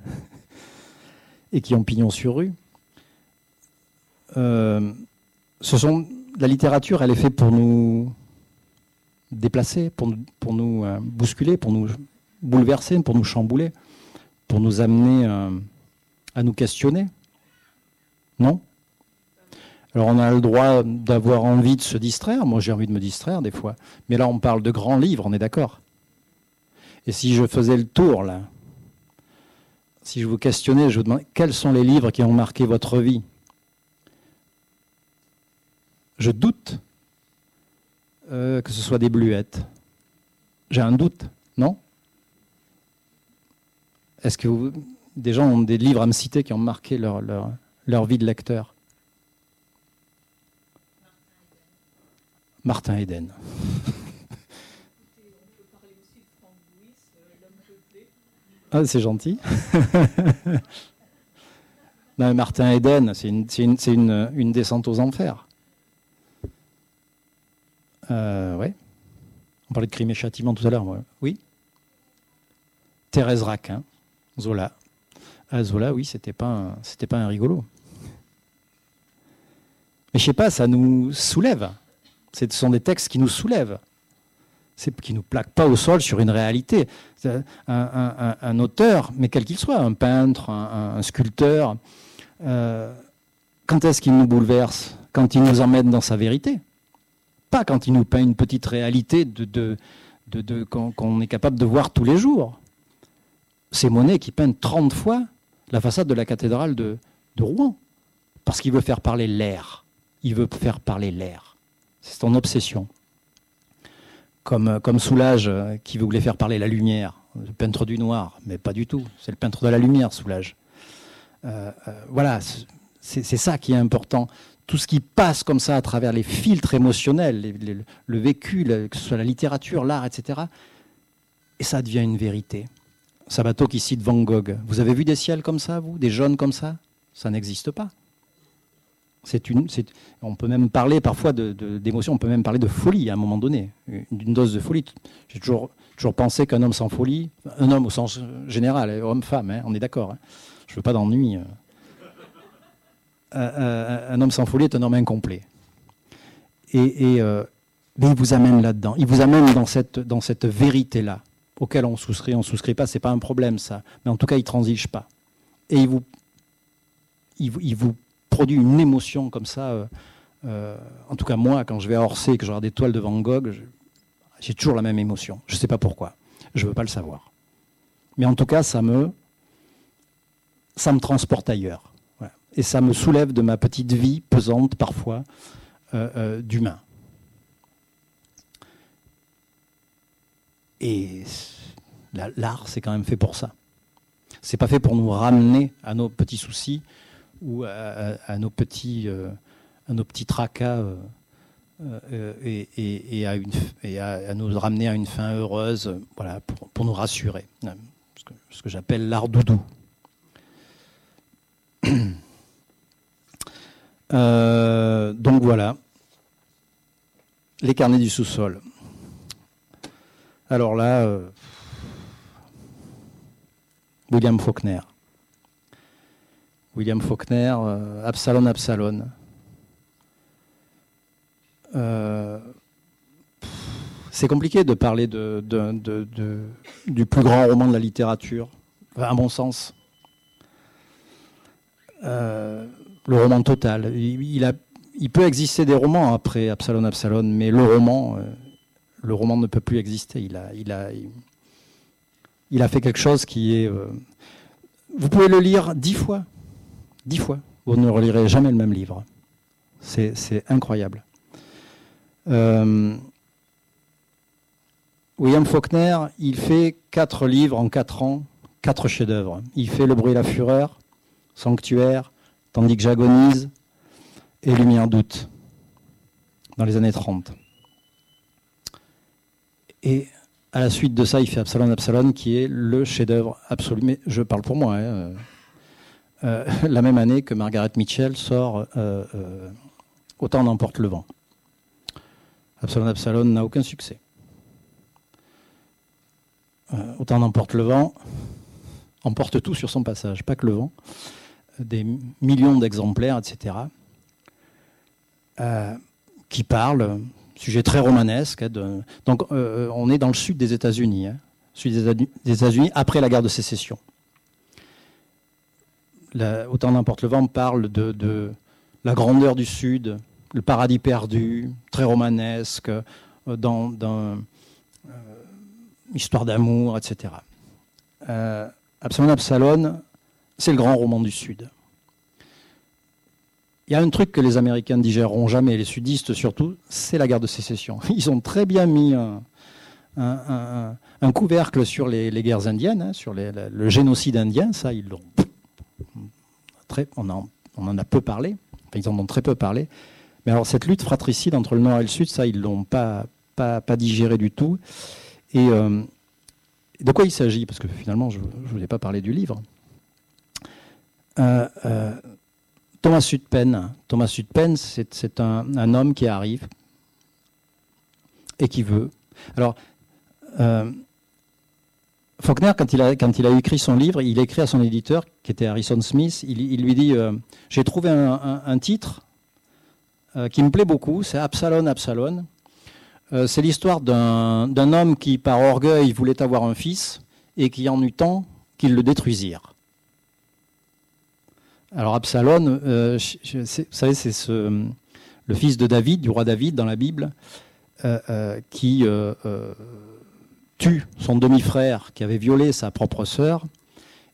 et qui ont pignon sur rue. Euh, ce sont la littérature, elle est faite pour nous déplacer, pour, nous euh, bousculer, pour nous bouleverser, pour nous chambouler, pour nous amener euh, à nous questionner. Non? Alors on a le droit d'avoir envie de se distraire. Moi j'ai envie de me distraire des fois. Mais là on parle de grands livres, on est d'accord. Et si je faisais le tour là, si je vous questionnais, je vous demandais quels sont les livres qui ont marqué votre vie? Je doute euh, que ce soit des bluettes. J'ai un doute, non? Est-ce que vous, des gens ont des livres à me citer qui ont marqué leur, leur, leur vie de lecteur? Martin Eden. [laughs] Ah, c'est gentil. [laughs] Martin Eden, c'est une, une, une, descente aux enfers. Euh. On parlait de crime et châtiment tout à l'heure. Oui. Thérèse Raquin, Zola. Ah, Zola, oui, c'était pas, pas un rigolo. Mais je sais pas, ça nous soulève. Ce sont des textes qui nous soulèvent. C'est qui nous plaque pas au sol sur une réalité. Un, auteur, mais quel qu'il soit, un peintre, un, sculpteur, euh, quand est-ce qu'il nous bouleverse? Quand il nous emmène dans sa vérité? Pas quand il nous peint une petite réalité de, de, qu'on est capable de voir tous les jours. C'est Monet qui peint 30 fois la façade de la cathédrale de, Rouen, parce qu'il veut faire parler l'air. Il veut faire parler l'air. C'est son obsession. Comme, comme Soulage, euh, qui voulait faire parler la lumière. le peintre du noir, mais pas du tout. C'est le peintre de la lumière, Soulage. voilà, c'est ça qui est important tout ce qui passe comme ça à travers les filtres émotionnels, le vécu, que ce soit la littérature, l'art, etc. Et ça devient une vérité. Sabato qui cite Van Gogh. Vous avez vu des ciels comme ça, vous? Des jaunes comme ça? Ça n'existe pas. On peut même parler parfois d'émotion, on peut même parler de folie à un moment donné, d'une dose de folie. J'ai toujours, pensé qu'un homme sans folie, un homme au sens général, homme-femme, hein, on est d'accord. Hein. je ne veux pas d'ennui. Un homme sans folie est un homme incomplet. Et, euh, mais il vous amène là-dedans. Il vous amène dans cette, dans cette vérité-là, auquel on souscrit, on ne souscrit pas, c'est pas un problème ça. Mais en tout cas, il ne transige pas. Et il vous, il, vous produit une émotion comme ça. Euh, euh, en tout cas, moi, quand je vais à Orsay et que je regarde des toiles de Van Gogh, j'ai toujours la même émotion. Je ne sais pas pourquoi. Je ne veux pas le savoir. Mais en tout cas, ça me, ça me transporte ailleurs et ça me soulève de ma petite vie pesante parfois euh, euh, d'humain. Et l'art, c'est quand même fait pour ça. C'est pas fait pour nous ramener à nos petits soucis ou à, nos petits, euh, à nos petits tracas et, à nous ramener à une fin heureuse, voilà, pour, nous rassurer. Ce que j'appelle l'art doudou. Euh, donc voilà, les carnets du sous-sol. Alors là, euh, William Faulkner. William Faulkner, euh, Absalon Absalon. c'est compliqué de parler du plus grand roman de la littérature, à mon sens le roman total. Il, peut exister des romans après Absalon Absalon, mais le roman, euh, le roman ne peut plus exister. Il a fait quelque chose qui est. Euh, vous pouvez le lire dix fois, dix fois. Vous ne relirez jamais le même livre. C'est incroyable. Euh, William Faulkner, il fait quatre livres en quatre ans, quatre chefs-d'œuvre. Il fait Le bruit et la fureur, Sanctuaire, tandis que j'agonise et Lumière doute dans les années 30. Et à la suite de ça, il fait Absalon Absalon, qui est le chef-d'œuvre absolu. Mais je parle pour moi. Hein, euh, euh, la même année que Margaret Mitchell sort euh, Autant n'emporte le vent. Absalon Absalon n'a aucun succès. Autant n'emporte le vent emporte tout sur son passage, pas que le vent des millions d'exemplaires, etc., euh, qui parlent, sujet très romanesque. Hein, donc euh, on est dans le sud des États-Unis, hein, des États-Unis après la guerre de sécession. Autant n'importe le vent parle de, la grandeur du sud, le paradis perdu, très romanesque, euh, dans, dans histoire d'amour, etc. Absalon Absalon c'est le grand roman du Sud. Il y a un truc que les Américains ne digéreront jamais, les sudistes surtout, c'est la guerre de sécession. [laughs] Ils ont très bien mis un, couvercle sur les, guerres indiennes, hein, sur le génocide indien, ça ils l'ont. On, en, a peu parlé, ils en ont très peu parlé. Mais alors cette lutte fratricide entre le Nord et le Sud, ça ils l'ont pas, pas, digéré du tout. Et euh, de quoi il s'agit? Parce que finalement, je ne voulais pas parler du livre. Euh, euh, Thomas Sudpen. Thomas Sudpen, c'est un, homme qui arrive et qui veut. Alors, euh, Faulkner, quand il, a, écrit son livre, il écrit à son éditeur, qui était Harrison Smith, il, lui dit J'ai trouvé un, titre qui me plaît beaucoup, c'est Absalon, Absalon. c'est l'histoire d'un homme qui, par orgueil, voulait avoir un fils et qui en eut tant qu'il le détruisirent. Alors Absalom, euh, vous savez, c'est le fils de David, du roi David dans la Bible, euh, euh, qui tue son demi-frère qui avait violé sa propre sœur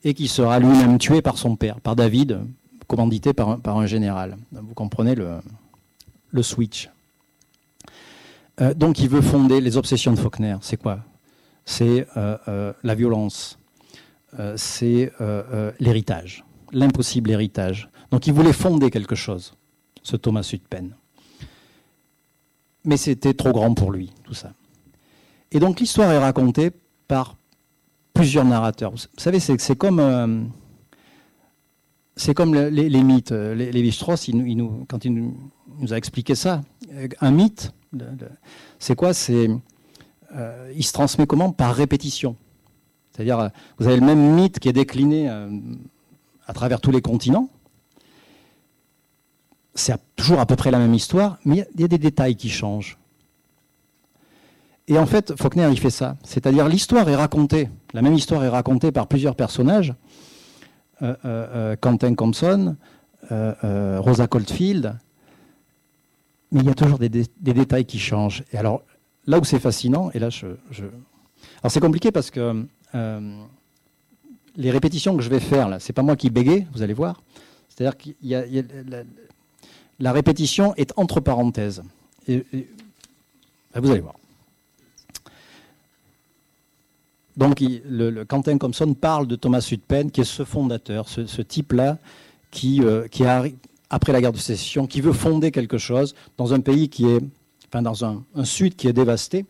et qui sera lui-même tué par son père, par David, commandité par un, général. Vous comprenez le, switch. donc il veut fonder les obsessions de Faulkner. C'est quoi? C'est la violence, c'est l'héritage, l'impossible héritage. Donc il voulait fonder quelque chose, ce Thomas Sutpen. Mais c'était trop grand pour lui, tout ça. Et donc l'histoire est racontée par plusieurs narrateurs. Vous savez, c'est comme, c'est comme les, mythes. Lévi-Strauss, quand il nous, a expliqué ça, un mythe, c'est quoi? Euh, il se transmet comment? Par répétition. C'est-à-dire, vous avez le même mythe qui est décliné euh, à travers tous les continents. C'est toujours à peu près la même histoire, mais il y a des détails qui changent. Et en fait, Faulkner, il fait ça. C'est-à-dire, l'histoire est racontée, la même histoire est racontée par plusieurs personnages. Euh, Quentin Compson, Rosa Coldfield, mais il y a toujours des, détails qui changent. Et alors, là où c'est fascinant, et là, je. Alors, c'est compliqué parce que euh, les répétitions que je vais faire, là, c'est pas moi qui bégaye, vous allez voir. C'est-à-dire a, la, répétition est entre parenthèses. Ben, vous allez voir. Donc, Quentin Compson parle de Thomas Sudpen, qui est ce fondateur, ce, type-là, qui, euh, qui, a, après la guerre de sécession, qui veut fonder quelque chose dans un pays qui est, enfin dans un, sud qui est dévasté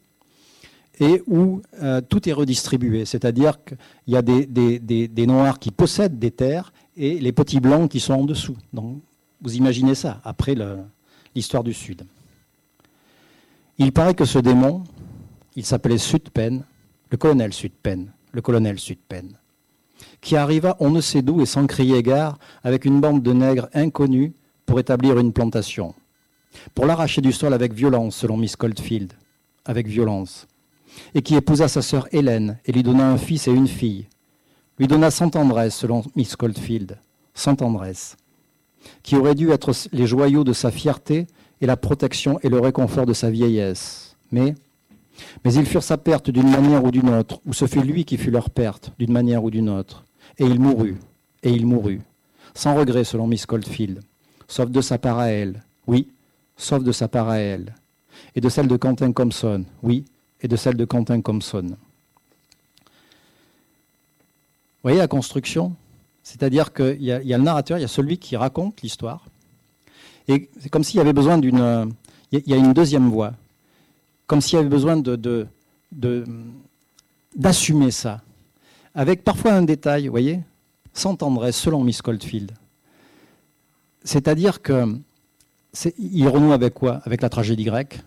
et où euh, tout est redistribué. C'est-à-dire qu'il y a des, des, Noirs qui possèdent des terres et les petits Blancs qui sont en dessous. Donc, vous imaginez ça, après l'histoire du Sud. Il paraît que ce démon, il s'appelait Sudpen, le colonel Sudpen, le colonel Sudpen qui arriva on ne sait d'où et sans crier gare avec une bande de nègres inconnus pour établir une plantation. Pour l'arracher du sol avec violence, selon Miss Coldfield, avec violence. Et qui épousa sa sœur Hélène et lui donna un fils et une fille. Lui donna sans tendresse, selon Miss Coldfield, sans tendresse. Qui aurait dû être les joyaux de sa fierté et la protection et le réconfort de sa vieillesse. Mais mais ils furent sa perte d'une manière ou d'une autre, ou ce fut lui qui fut leur perte d'une manière ou d'une autre. Et il mourut, et il mourut, sans regret selon Miss Coldfield, sauf de sa part à elle, oui, sauf de sa part à elle, et de celle de Quentin Compson, oui, et de celle de Quentin Compson. Vous voyez la construction? C'est-à-dire qu'il y, a le narrateur, il y a celui qui raconte l'histoire, et c'est comme s'il y avait besoin d'une... Il y a une deuxième voix, comme s'il y avait besoin de, d'assumer ça, avec parfois un détail, vous voyez, sans tendresse, selon Miss Coldfield. C'est-à-dire que il renoue avec quoi? Avec la tragédie grecque.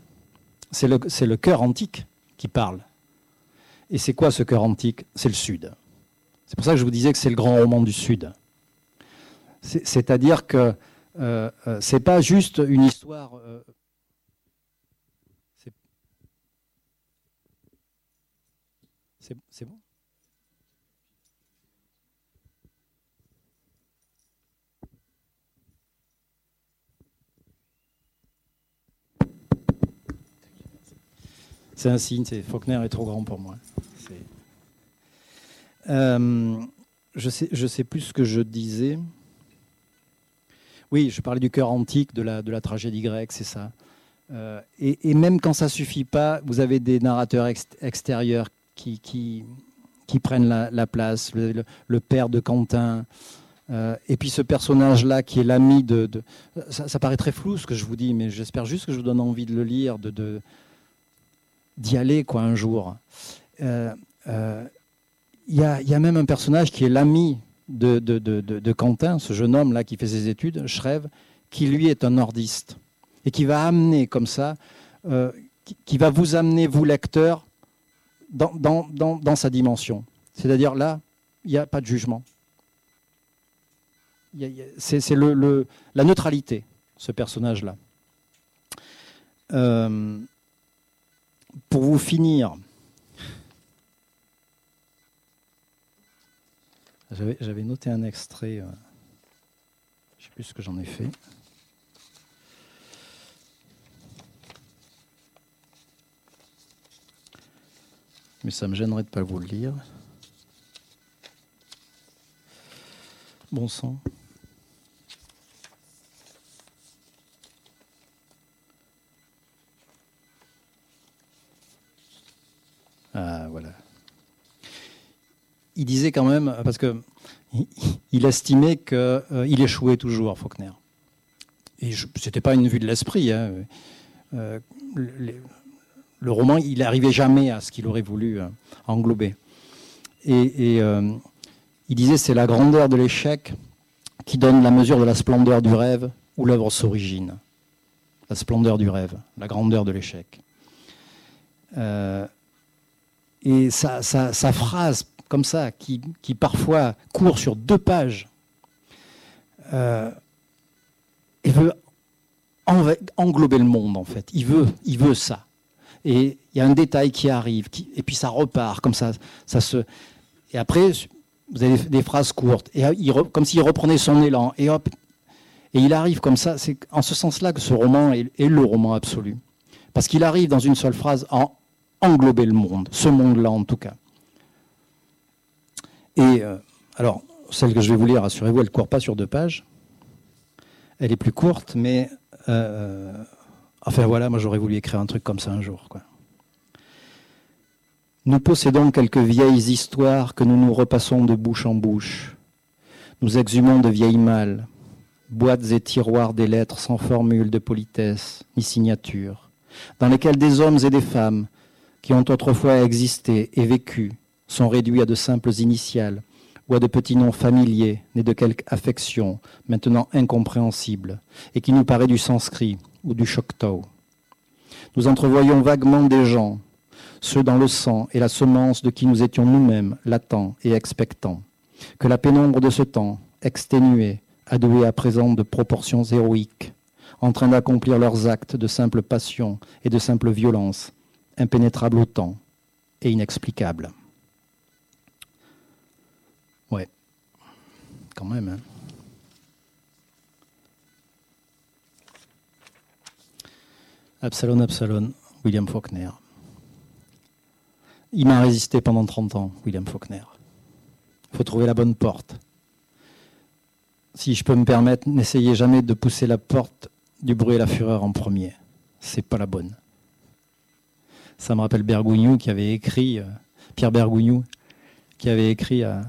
C'est le, c'est le cœur antique parle. Et c'est quoi ce cœur antique? C'est le Sud. C'est pour ça que je vous disais que c'est le grand roman du Sud. C'est, à dire que euh, euh, c'est pas juste une histoire. Euh, c'est, bon? C'est un signe, Faulkner est trop grand pour moi. Euh, je sais, je sais plus ce que je disais. Oui, je parlais du cœur antique de la, de la tragédie grecque, c'est ça. Euh, et, même quand ça suffit pas, vous avez des narrateurs extérieurs qui, qui, prennent la, place. Le, père de Quentin, euh, et puis ce personnage-là qui est l'ami de... Ça, paraît très flou ce que je vous dis, mais j'espère juste que je vous donne envie de le lire, de, d'y aller quoi un jour. Il euh, euh, y, a, même un personnage qui est l'ami de, Quentin, ce jeune homme là qui fait ses études, Shreve, qui lui est un nordiste et qui va amener comme ça, euh, qui, va vous amener vous lecteurs dans, sa dimension. C'est-à-dire là, il n'y a pas de jugement. C'est la neutralité, ce personnage-là. Pour vous finir, j'avais noté un extrait, euh, je ne sais plus ce que j'en ai fait. Mais ça me gênerait de ne pas vous le lire. Bon sang. Ah, voilà. il disait quand même, parce que il estimait qu'il échouait toujours, Faulkner. Et ce n'était pas une vue de l'esprit. Hein. le, roman, il n'arrivait jamais à ce qu'il aurait voulu englober. Et, il disait c'est la grandeur de l'échec qui donne la mesure de la splendeur du rêve où l'œuvre s'origine. La splendeur du rêve, la grandeur de l'échec. Euh, et sa, phrase comme ça, qui, parfois court sur deux pages, euh, il veut englober le monde en fait. Il veut, il veut ça. Et il y a un détail qui arrive, et puis ça repart comme ça. et après, vous avez des, phrases courtes, et comme s'il reprenait son élan, et hop, et il arrive comme ça. C'est en ce sens-là que ce roman est, le roman absolu, parce qu'il arrive dans une seule phrase à englober le monde, ce monde-là en tout cas. Et euh, alors, celle que je vais vous lire, rassurez-vous, elle ne court pas sur deux pages. Elle est plus courte, mais euh, enfin voilà, moi j'aurais voulu écrire un truc comme ça un jour. Nous possédons quelques vieilles histoires que nous nous repassons de bouche en bouche. Nous exhumons de vieilles malles, boîtes et tiroirs des lettres sans formule de politesse ni signature, dans lesquelles des hommes et des femmes qui ont autrefois existé et vécu sont réduits à de simples initiales ou à de petits noms familiers nés de quelque affection maintenant incompréhensible et qui nous paraît du sanskrit ou du choctaw. Nous entrevoyons vaguement des gens ceux dans le sang et la semence de qui nous étions nous-mêmes, latents et expectants. Que la pénombre de ce temps, exténuée, adouée à présent de proportions héroïques, en train d'accomplir leurs actes de simple passion et de simple violence, impénétrables au temps et inexplicables. Ouais, quand même. Hein. Absalon, Absalon, William Faulkner. Il m'a résisté pendant 30 ans, William Faulkner. Il faut trouver la bonne porte. Si je peux me permettre, n'essayez jamais de pousser la porte du bruit et la fureur en premier. C'est pas la bonne. Ça me rappelle Bergogneau qui avait écrit, euh, Pierre Bergogneau, qui avait écrit à,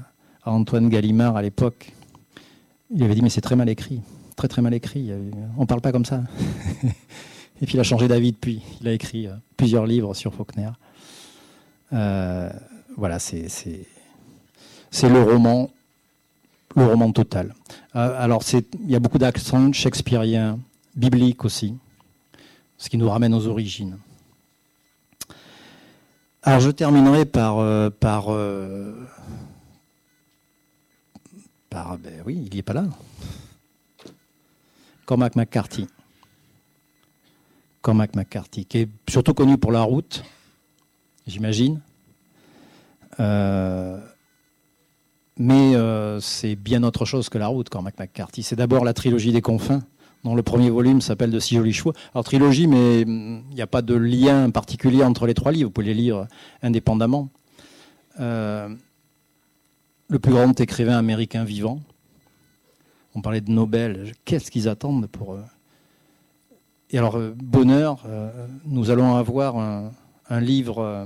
Antoine Gallimard à l'époque. Il avait dit mais c'est très mal écrit, très très mal écrit. On ne parle pas comme ça. [laughs] et puis il a changé d'avis depuis. Il a écrit euh, plusieurs livres sur Faulkner. Euh, voilà, c'est le roman, le roman total. Euh, alors, il y a beaucoup d'accents shakespeariens, bibliques aussi, ce qui nous ramène aux origines. Alors, je terminerai par. Euh, par, par ben oui, il n'y est pas là. Cormac McCarthy. Cormac McCarthy, qui est surtout connu pour La Route, j'imagine. Euh, mais euh, c'est bien autre chose que la route, Cormac McCarthy. C'est d'abord la trilogie des confins, dont le premier volume s'appelle De si jolis chevaux. Alors trilogie, mais hum, il n'y a pas de lien particulier entre les trois livres. Vous pouvez les lire indépendamment. Euh, le plus grand écrivain américain vivant. On parlait de Nobel. Qu'est-ce qu'ils attendent pour Et alors, bonheur, nous allons avoir un, livre euh,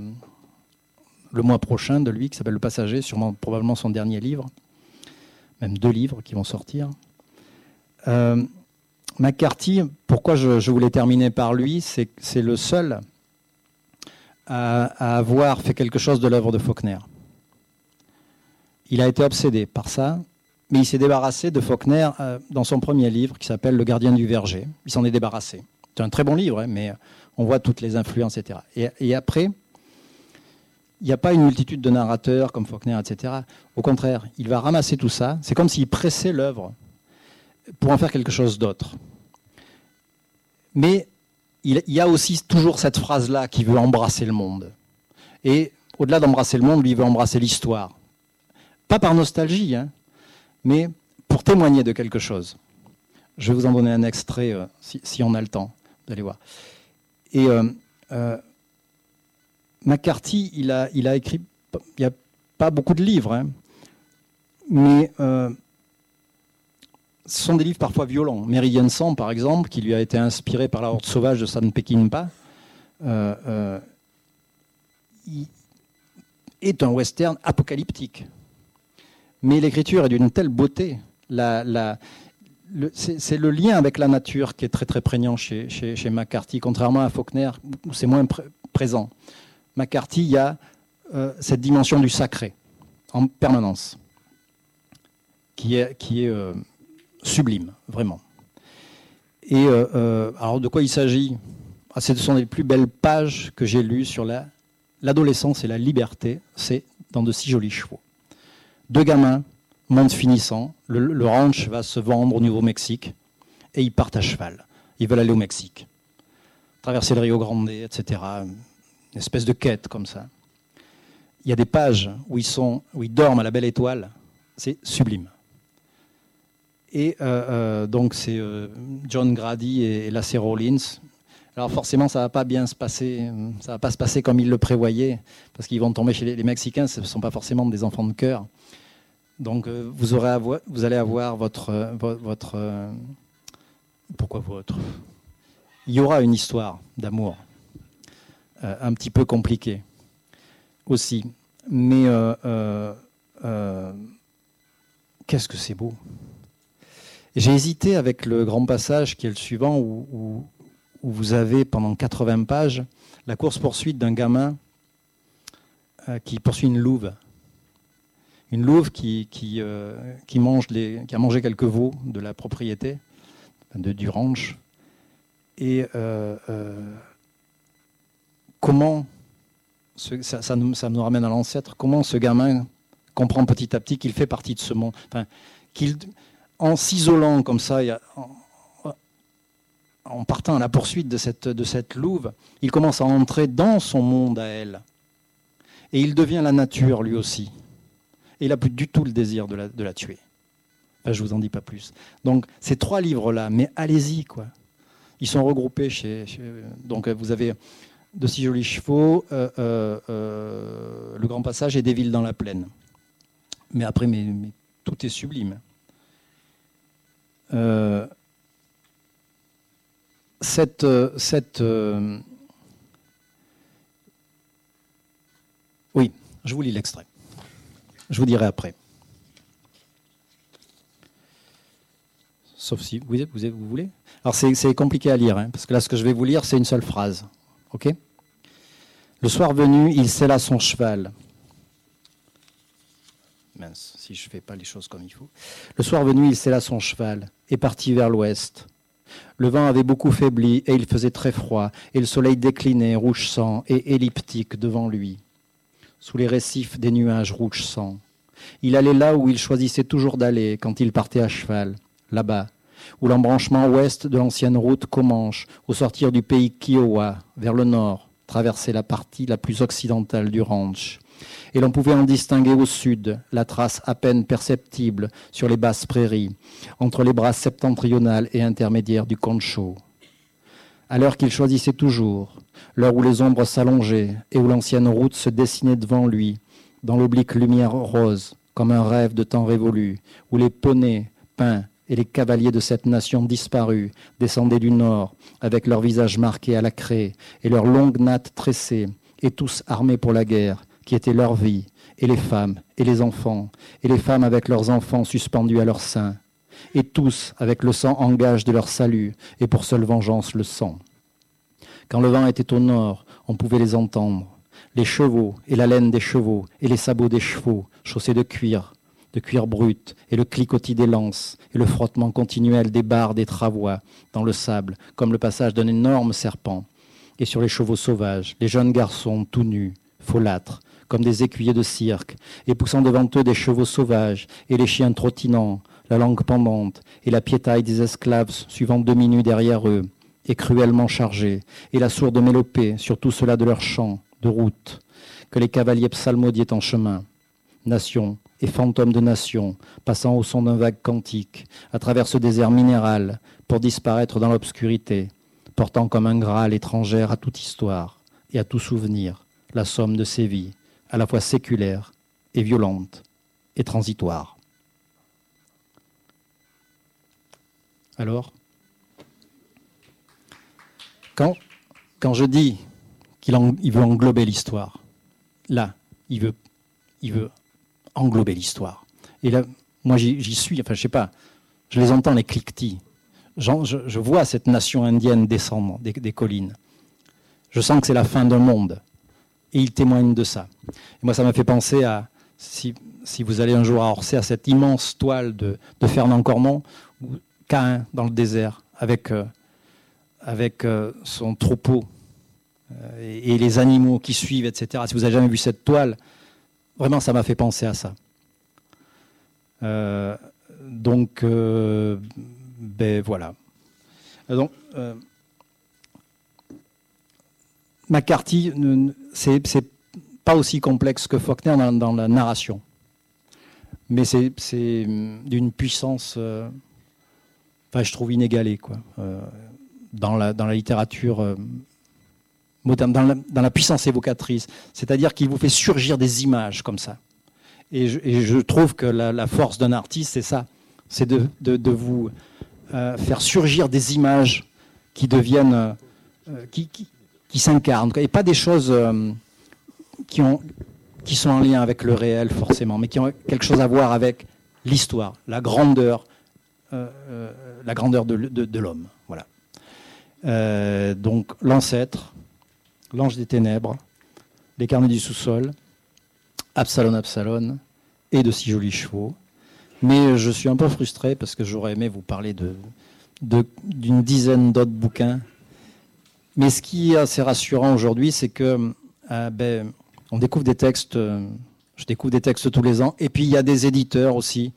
le mois prochain de lui qui s'appelle Le Passager, sûrement probablement son dernier livre, même deux livres qui vont sortir. Euh, McCarthy, pourquoi je, voulais terminer par lui, c'est le seul à, avoir fait quelque chose de l'œuvre de Faulkner. Il a été obsédé par ça, mais il s'est débarrassé de Faulkner euh, dans son premier livre qui s'appelle Le gardien du verger. Il s'en est débarrassé. C'est un très bon livre, hein, mais on voit toutes les influences, etc. Et, après, il n'y a pas une multitude de narrateurs comme Faulkner, etc. Au contraire, il va ramasser tout ça. C'est comme s'il pressait l'œuvre pour en faire quelque chose d'autre. Mais il y a aussi toujours cette phrase-là qui veut embrasser le monde. Et au-delà d'embrasser le monde, lui, il veut embrasser l'histoire. Pas par nostalgie, hein, mais pour témoigner de quelque chose. Je vais vous en donner un extrait euh, si, on a le temps. Vous allez voir. Et euh, euh, McCarthy, il a, écrit, il n'y a pas beaucoup de livres, hein, mais ce sont des livres parfois violents. Meridian Sang, par exemple, qui lui a été inspiré par la horde sauvage de San Peckinpah, est un western apocalyptique. Mais l'écriture est d'une telle beauté. c'est le lien avec la nature qui est très très prégnant chez, McCarthy, contrairement à Faulkner, où c'est moins présent. McCarthy, il y a euh, cette dimension du sacré en permanence, qui est, qui est euh, sublime, vraiment. Et euh, alors de quoi il s'agit? Ah, Ce sont les plus belles pages que j'ai lues sur l'adolescence et la liberté. C'est dans de si jolis chevaux. Deux gamins, monde finissant, le, ranch va se vendre au Nouveau-Mexique et ils partent à cheval. Ils veulent aller au Mexique, traverser le Rio Grande, etc. Une espèce de quête comme ça. Il y a des pages où ils, sont, où ils dorment à la belle étoile. C'est sublime. Et euh, euh, donc c'est euh, John Grady et, Lasse Rollins. Alors forcément, ça va pas bien se passer, ça va pas se passer comme ils le prévoyaient, parce qu'ils vont tomber chez les, Mexicains. Ce ne sont pas forcément des enfants de cœur. Donc vous, aurez vous allez avoir votre, votre pourquoi votre? Il y aura une histoire d'amour un petit peu compliquée aussi, mais qu'est-ce que c'est beau? J'ai hésité avec le grand passage qui est le suivant où, où, vous avez pendant 80 pages la course-poursuite d'un gamin qui poursuit une louve une louve qui, qui, euh, qui, mange les, qui a mangé quelques veaux de la propriété, de, du ranch. Et euh, euh, comment, ça, ça, nous, ramène à l'ancêtre, comment ce gamin comprend petit à petit qu'il fait partie de ce monde? Enfin, qu'il, en s'isolant comme ça, en, partant à la poursuite de cette, louve, il commence à entrer dans son monde à elle. Et il devient la nature lui aussi. Et il n'a plus du tout le désir de la, tuer. je ne vous en dis pas plus. Donc, ces trois livres-là, mais allez-y, quoi. Ils sont regroupés chez, Donc, vous avez De si jolis chevaux, euh, euh, euh, Le Grand Passage et Des villes dans la plaine. Mais après, tout est sublime. Cette, cette oui, je vous lis l'extrait. Je vous dirai après. Sauf si vous, voulez. Alors c'est compliqué à lire, hein, parce que là ce que je vais vous lire, c'est une seule phrase. OK? Le soir venu, il sella son cheval. Si je ne fais pas les choses comme il faut. Le soir venu, il sella son cheval et partit vers l'ouest. Le vent avait beaucoup faibli et il faisait très froid, et le soleil déclinait, rouge sang et elliptique devant lui sous les récifs des nuages rouges sang. Il allait là où il choisissait toujours d'aller quand il partait à cheval, là-bas, où l'embranchement ouest de l'ancienne route Comanche, au sortir du pays Kiowa, vers le nord, traversait la partie la plus occidentale du ranch. Et l'on pouvait en distinguer au sud la trace à peine perceptible sur les basses prairies, entre les bras septentrionales et intermédiaires du Concho. À l'heure qu'il choisissait toujours, l'heure où les ombres s'allongeaient et où l'ancienne route se dessinait devant lui, dans l'oblique lumière rose, comme un rêve de temps révolu, où les poneys, peints et les cavaliers de cette nation disparue descendaient du nord, avec leurs visages marqués à la craie et leurs longues nattes tressées, et tous armés pour la guerre, qui était leur vie, et les femmes, et les enfants, et les femmes avec leurs enfants suspendus à leur sein, et tous avec le sang en gage de leur salut, et pour seule vengeance le sang. Quand le vent était au nord, on pouvait les entendre. Les chevaux et la laine des chevaux et les sabots des chevaux, chaussés de cuir, de cuir brut, et le cliquetis des lances, et le frottement continuel des barres des travois dans le sable, comme le passage d'un énorme serpent. Et sur les chevaux sauvages, les jeunes garçons tout nus, folâtres, comme des écuyers de cirque, et poussant devant eux des chevaux sauvages, et les chiens trottinants, la langue pendante, et la piétaille des esclaves suivant demi-nus derrière eux, et cruellement chargés, et la sourde mélopée sur tout cela de leurs champs, de route, que les cavaliers psalmodiaient en chemin. Nations et fantômes de nations, passant au son d'un vague cantique, à travers ce désert minéral, pour disparaître dans l'obscurité, portant comme un graal étrangère à toute histoire et à tout souvenir la somme de ces vies, à la fois séculaires et violentes et transitoires. Alors quand, je dis qu'il veut englober l'histoire, là, il veut, englober l'histoire. Et là, moi, j'y suis, enfin, je sais pas, je les entends, les cliquetis. Je, vois cette nation indienne descendre des, collines. Je sens que c'est la fin d'un monde. Et ils témoignent de ça. Et moi, ça m'a fait penser à, si, vous allez un jour à Orsay, à cette immense toile de, Fernand Cormont, Cain dans le désert, avec, euh, avec euh, son troupeau euh, et, les animaux qui suivent, etc. Si vous n'avez jamais vu cette toile, vraiment, ça m'a fait penser à ça. donc, ben voilà. Donc, McCarthy, c'est pas aussi complexe que Faulkner dans, la narration. Mais c'est d'une puissance, enfin, je trouve inégalée, quoi dans la, dans la littérature euh, moderne, dans la, puissance évocatrice. C'est-à-dire qu'il vous fait surgir des images comme ça. Et je, trouve que la, force d'un artiste, c'est ça. C'est de, vous euh, faire surgir des images qui deviennent. Euh, qui s'incarnent. Et pas des choses qui, ont, qui sont en lien avec le réel, forcément, mais qui ont quelque chose à voir avec l'histoire, la grandeur, la grandeur de, l'homme. Voilà. Euh, donc l'ancêtre, l'ange des ténèbres, les carnets du sous-sol, Absalon, Absalon, et de six jolis chevaux. Mais je suis un peu frustré parce que j'aurais aimé vous parler de, d'une dizaine d'autres bouquins. Mais ce qui est assez rassurant aujourd'hui, c'est que euh, ben, on découvre des textes, euh, je découvre des textes tous les ans, et puis il y a des éditeurs aussi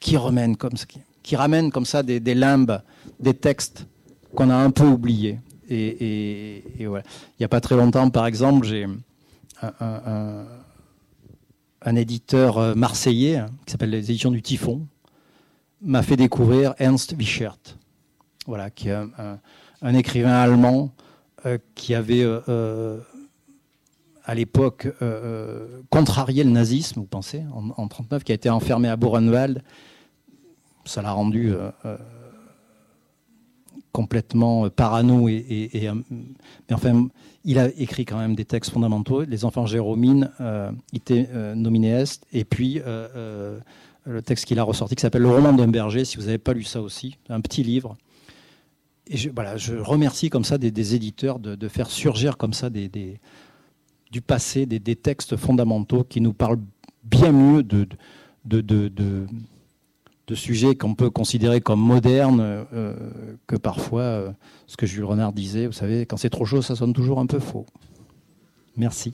qui ramènent comme, ça des, limbes, des textes qu'on a un peu oublié. Et, Il n'y a pas très longtemps, par exemple, j'ai un, éditeur euh, marseillais hein, qui s'appelle les éditions du Typhon m'a fait découvrir Ernst Wichert, voilà, qui est un, écrivain allemand euh, qui avait euh, à l'époque contrarié le nazisme, vous pensez, en, 1939, qui a été enfermé à Buchenwald. Ça l'a rendu complètement euh, parano et, euh, mais enfin il a écrit quand même des textes fondamentaux les enfants jérômines euh, était nominé est et puis le texte qu'il a ressorti qui s'appelle le roman d'un berger si vous n'avez pas lu ça aussi un petit livre et je, voilà je remercie comme ça des, éditeurs de, faire surgir comme ça des, du passé des, textes fondamentaux qui nous parlent bien mieux de, de, de de sujets qu'on peut considérer comme modernes euh, que parfois euh, ce que Jules Renard disait, vous savez, quand c'est trop chaud, ça sonne toujours un peu faux. Merci.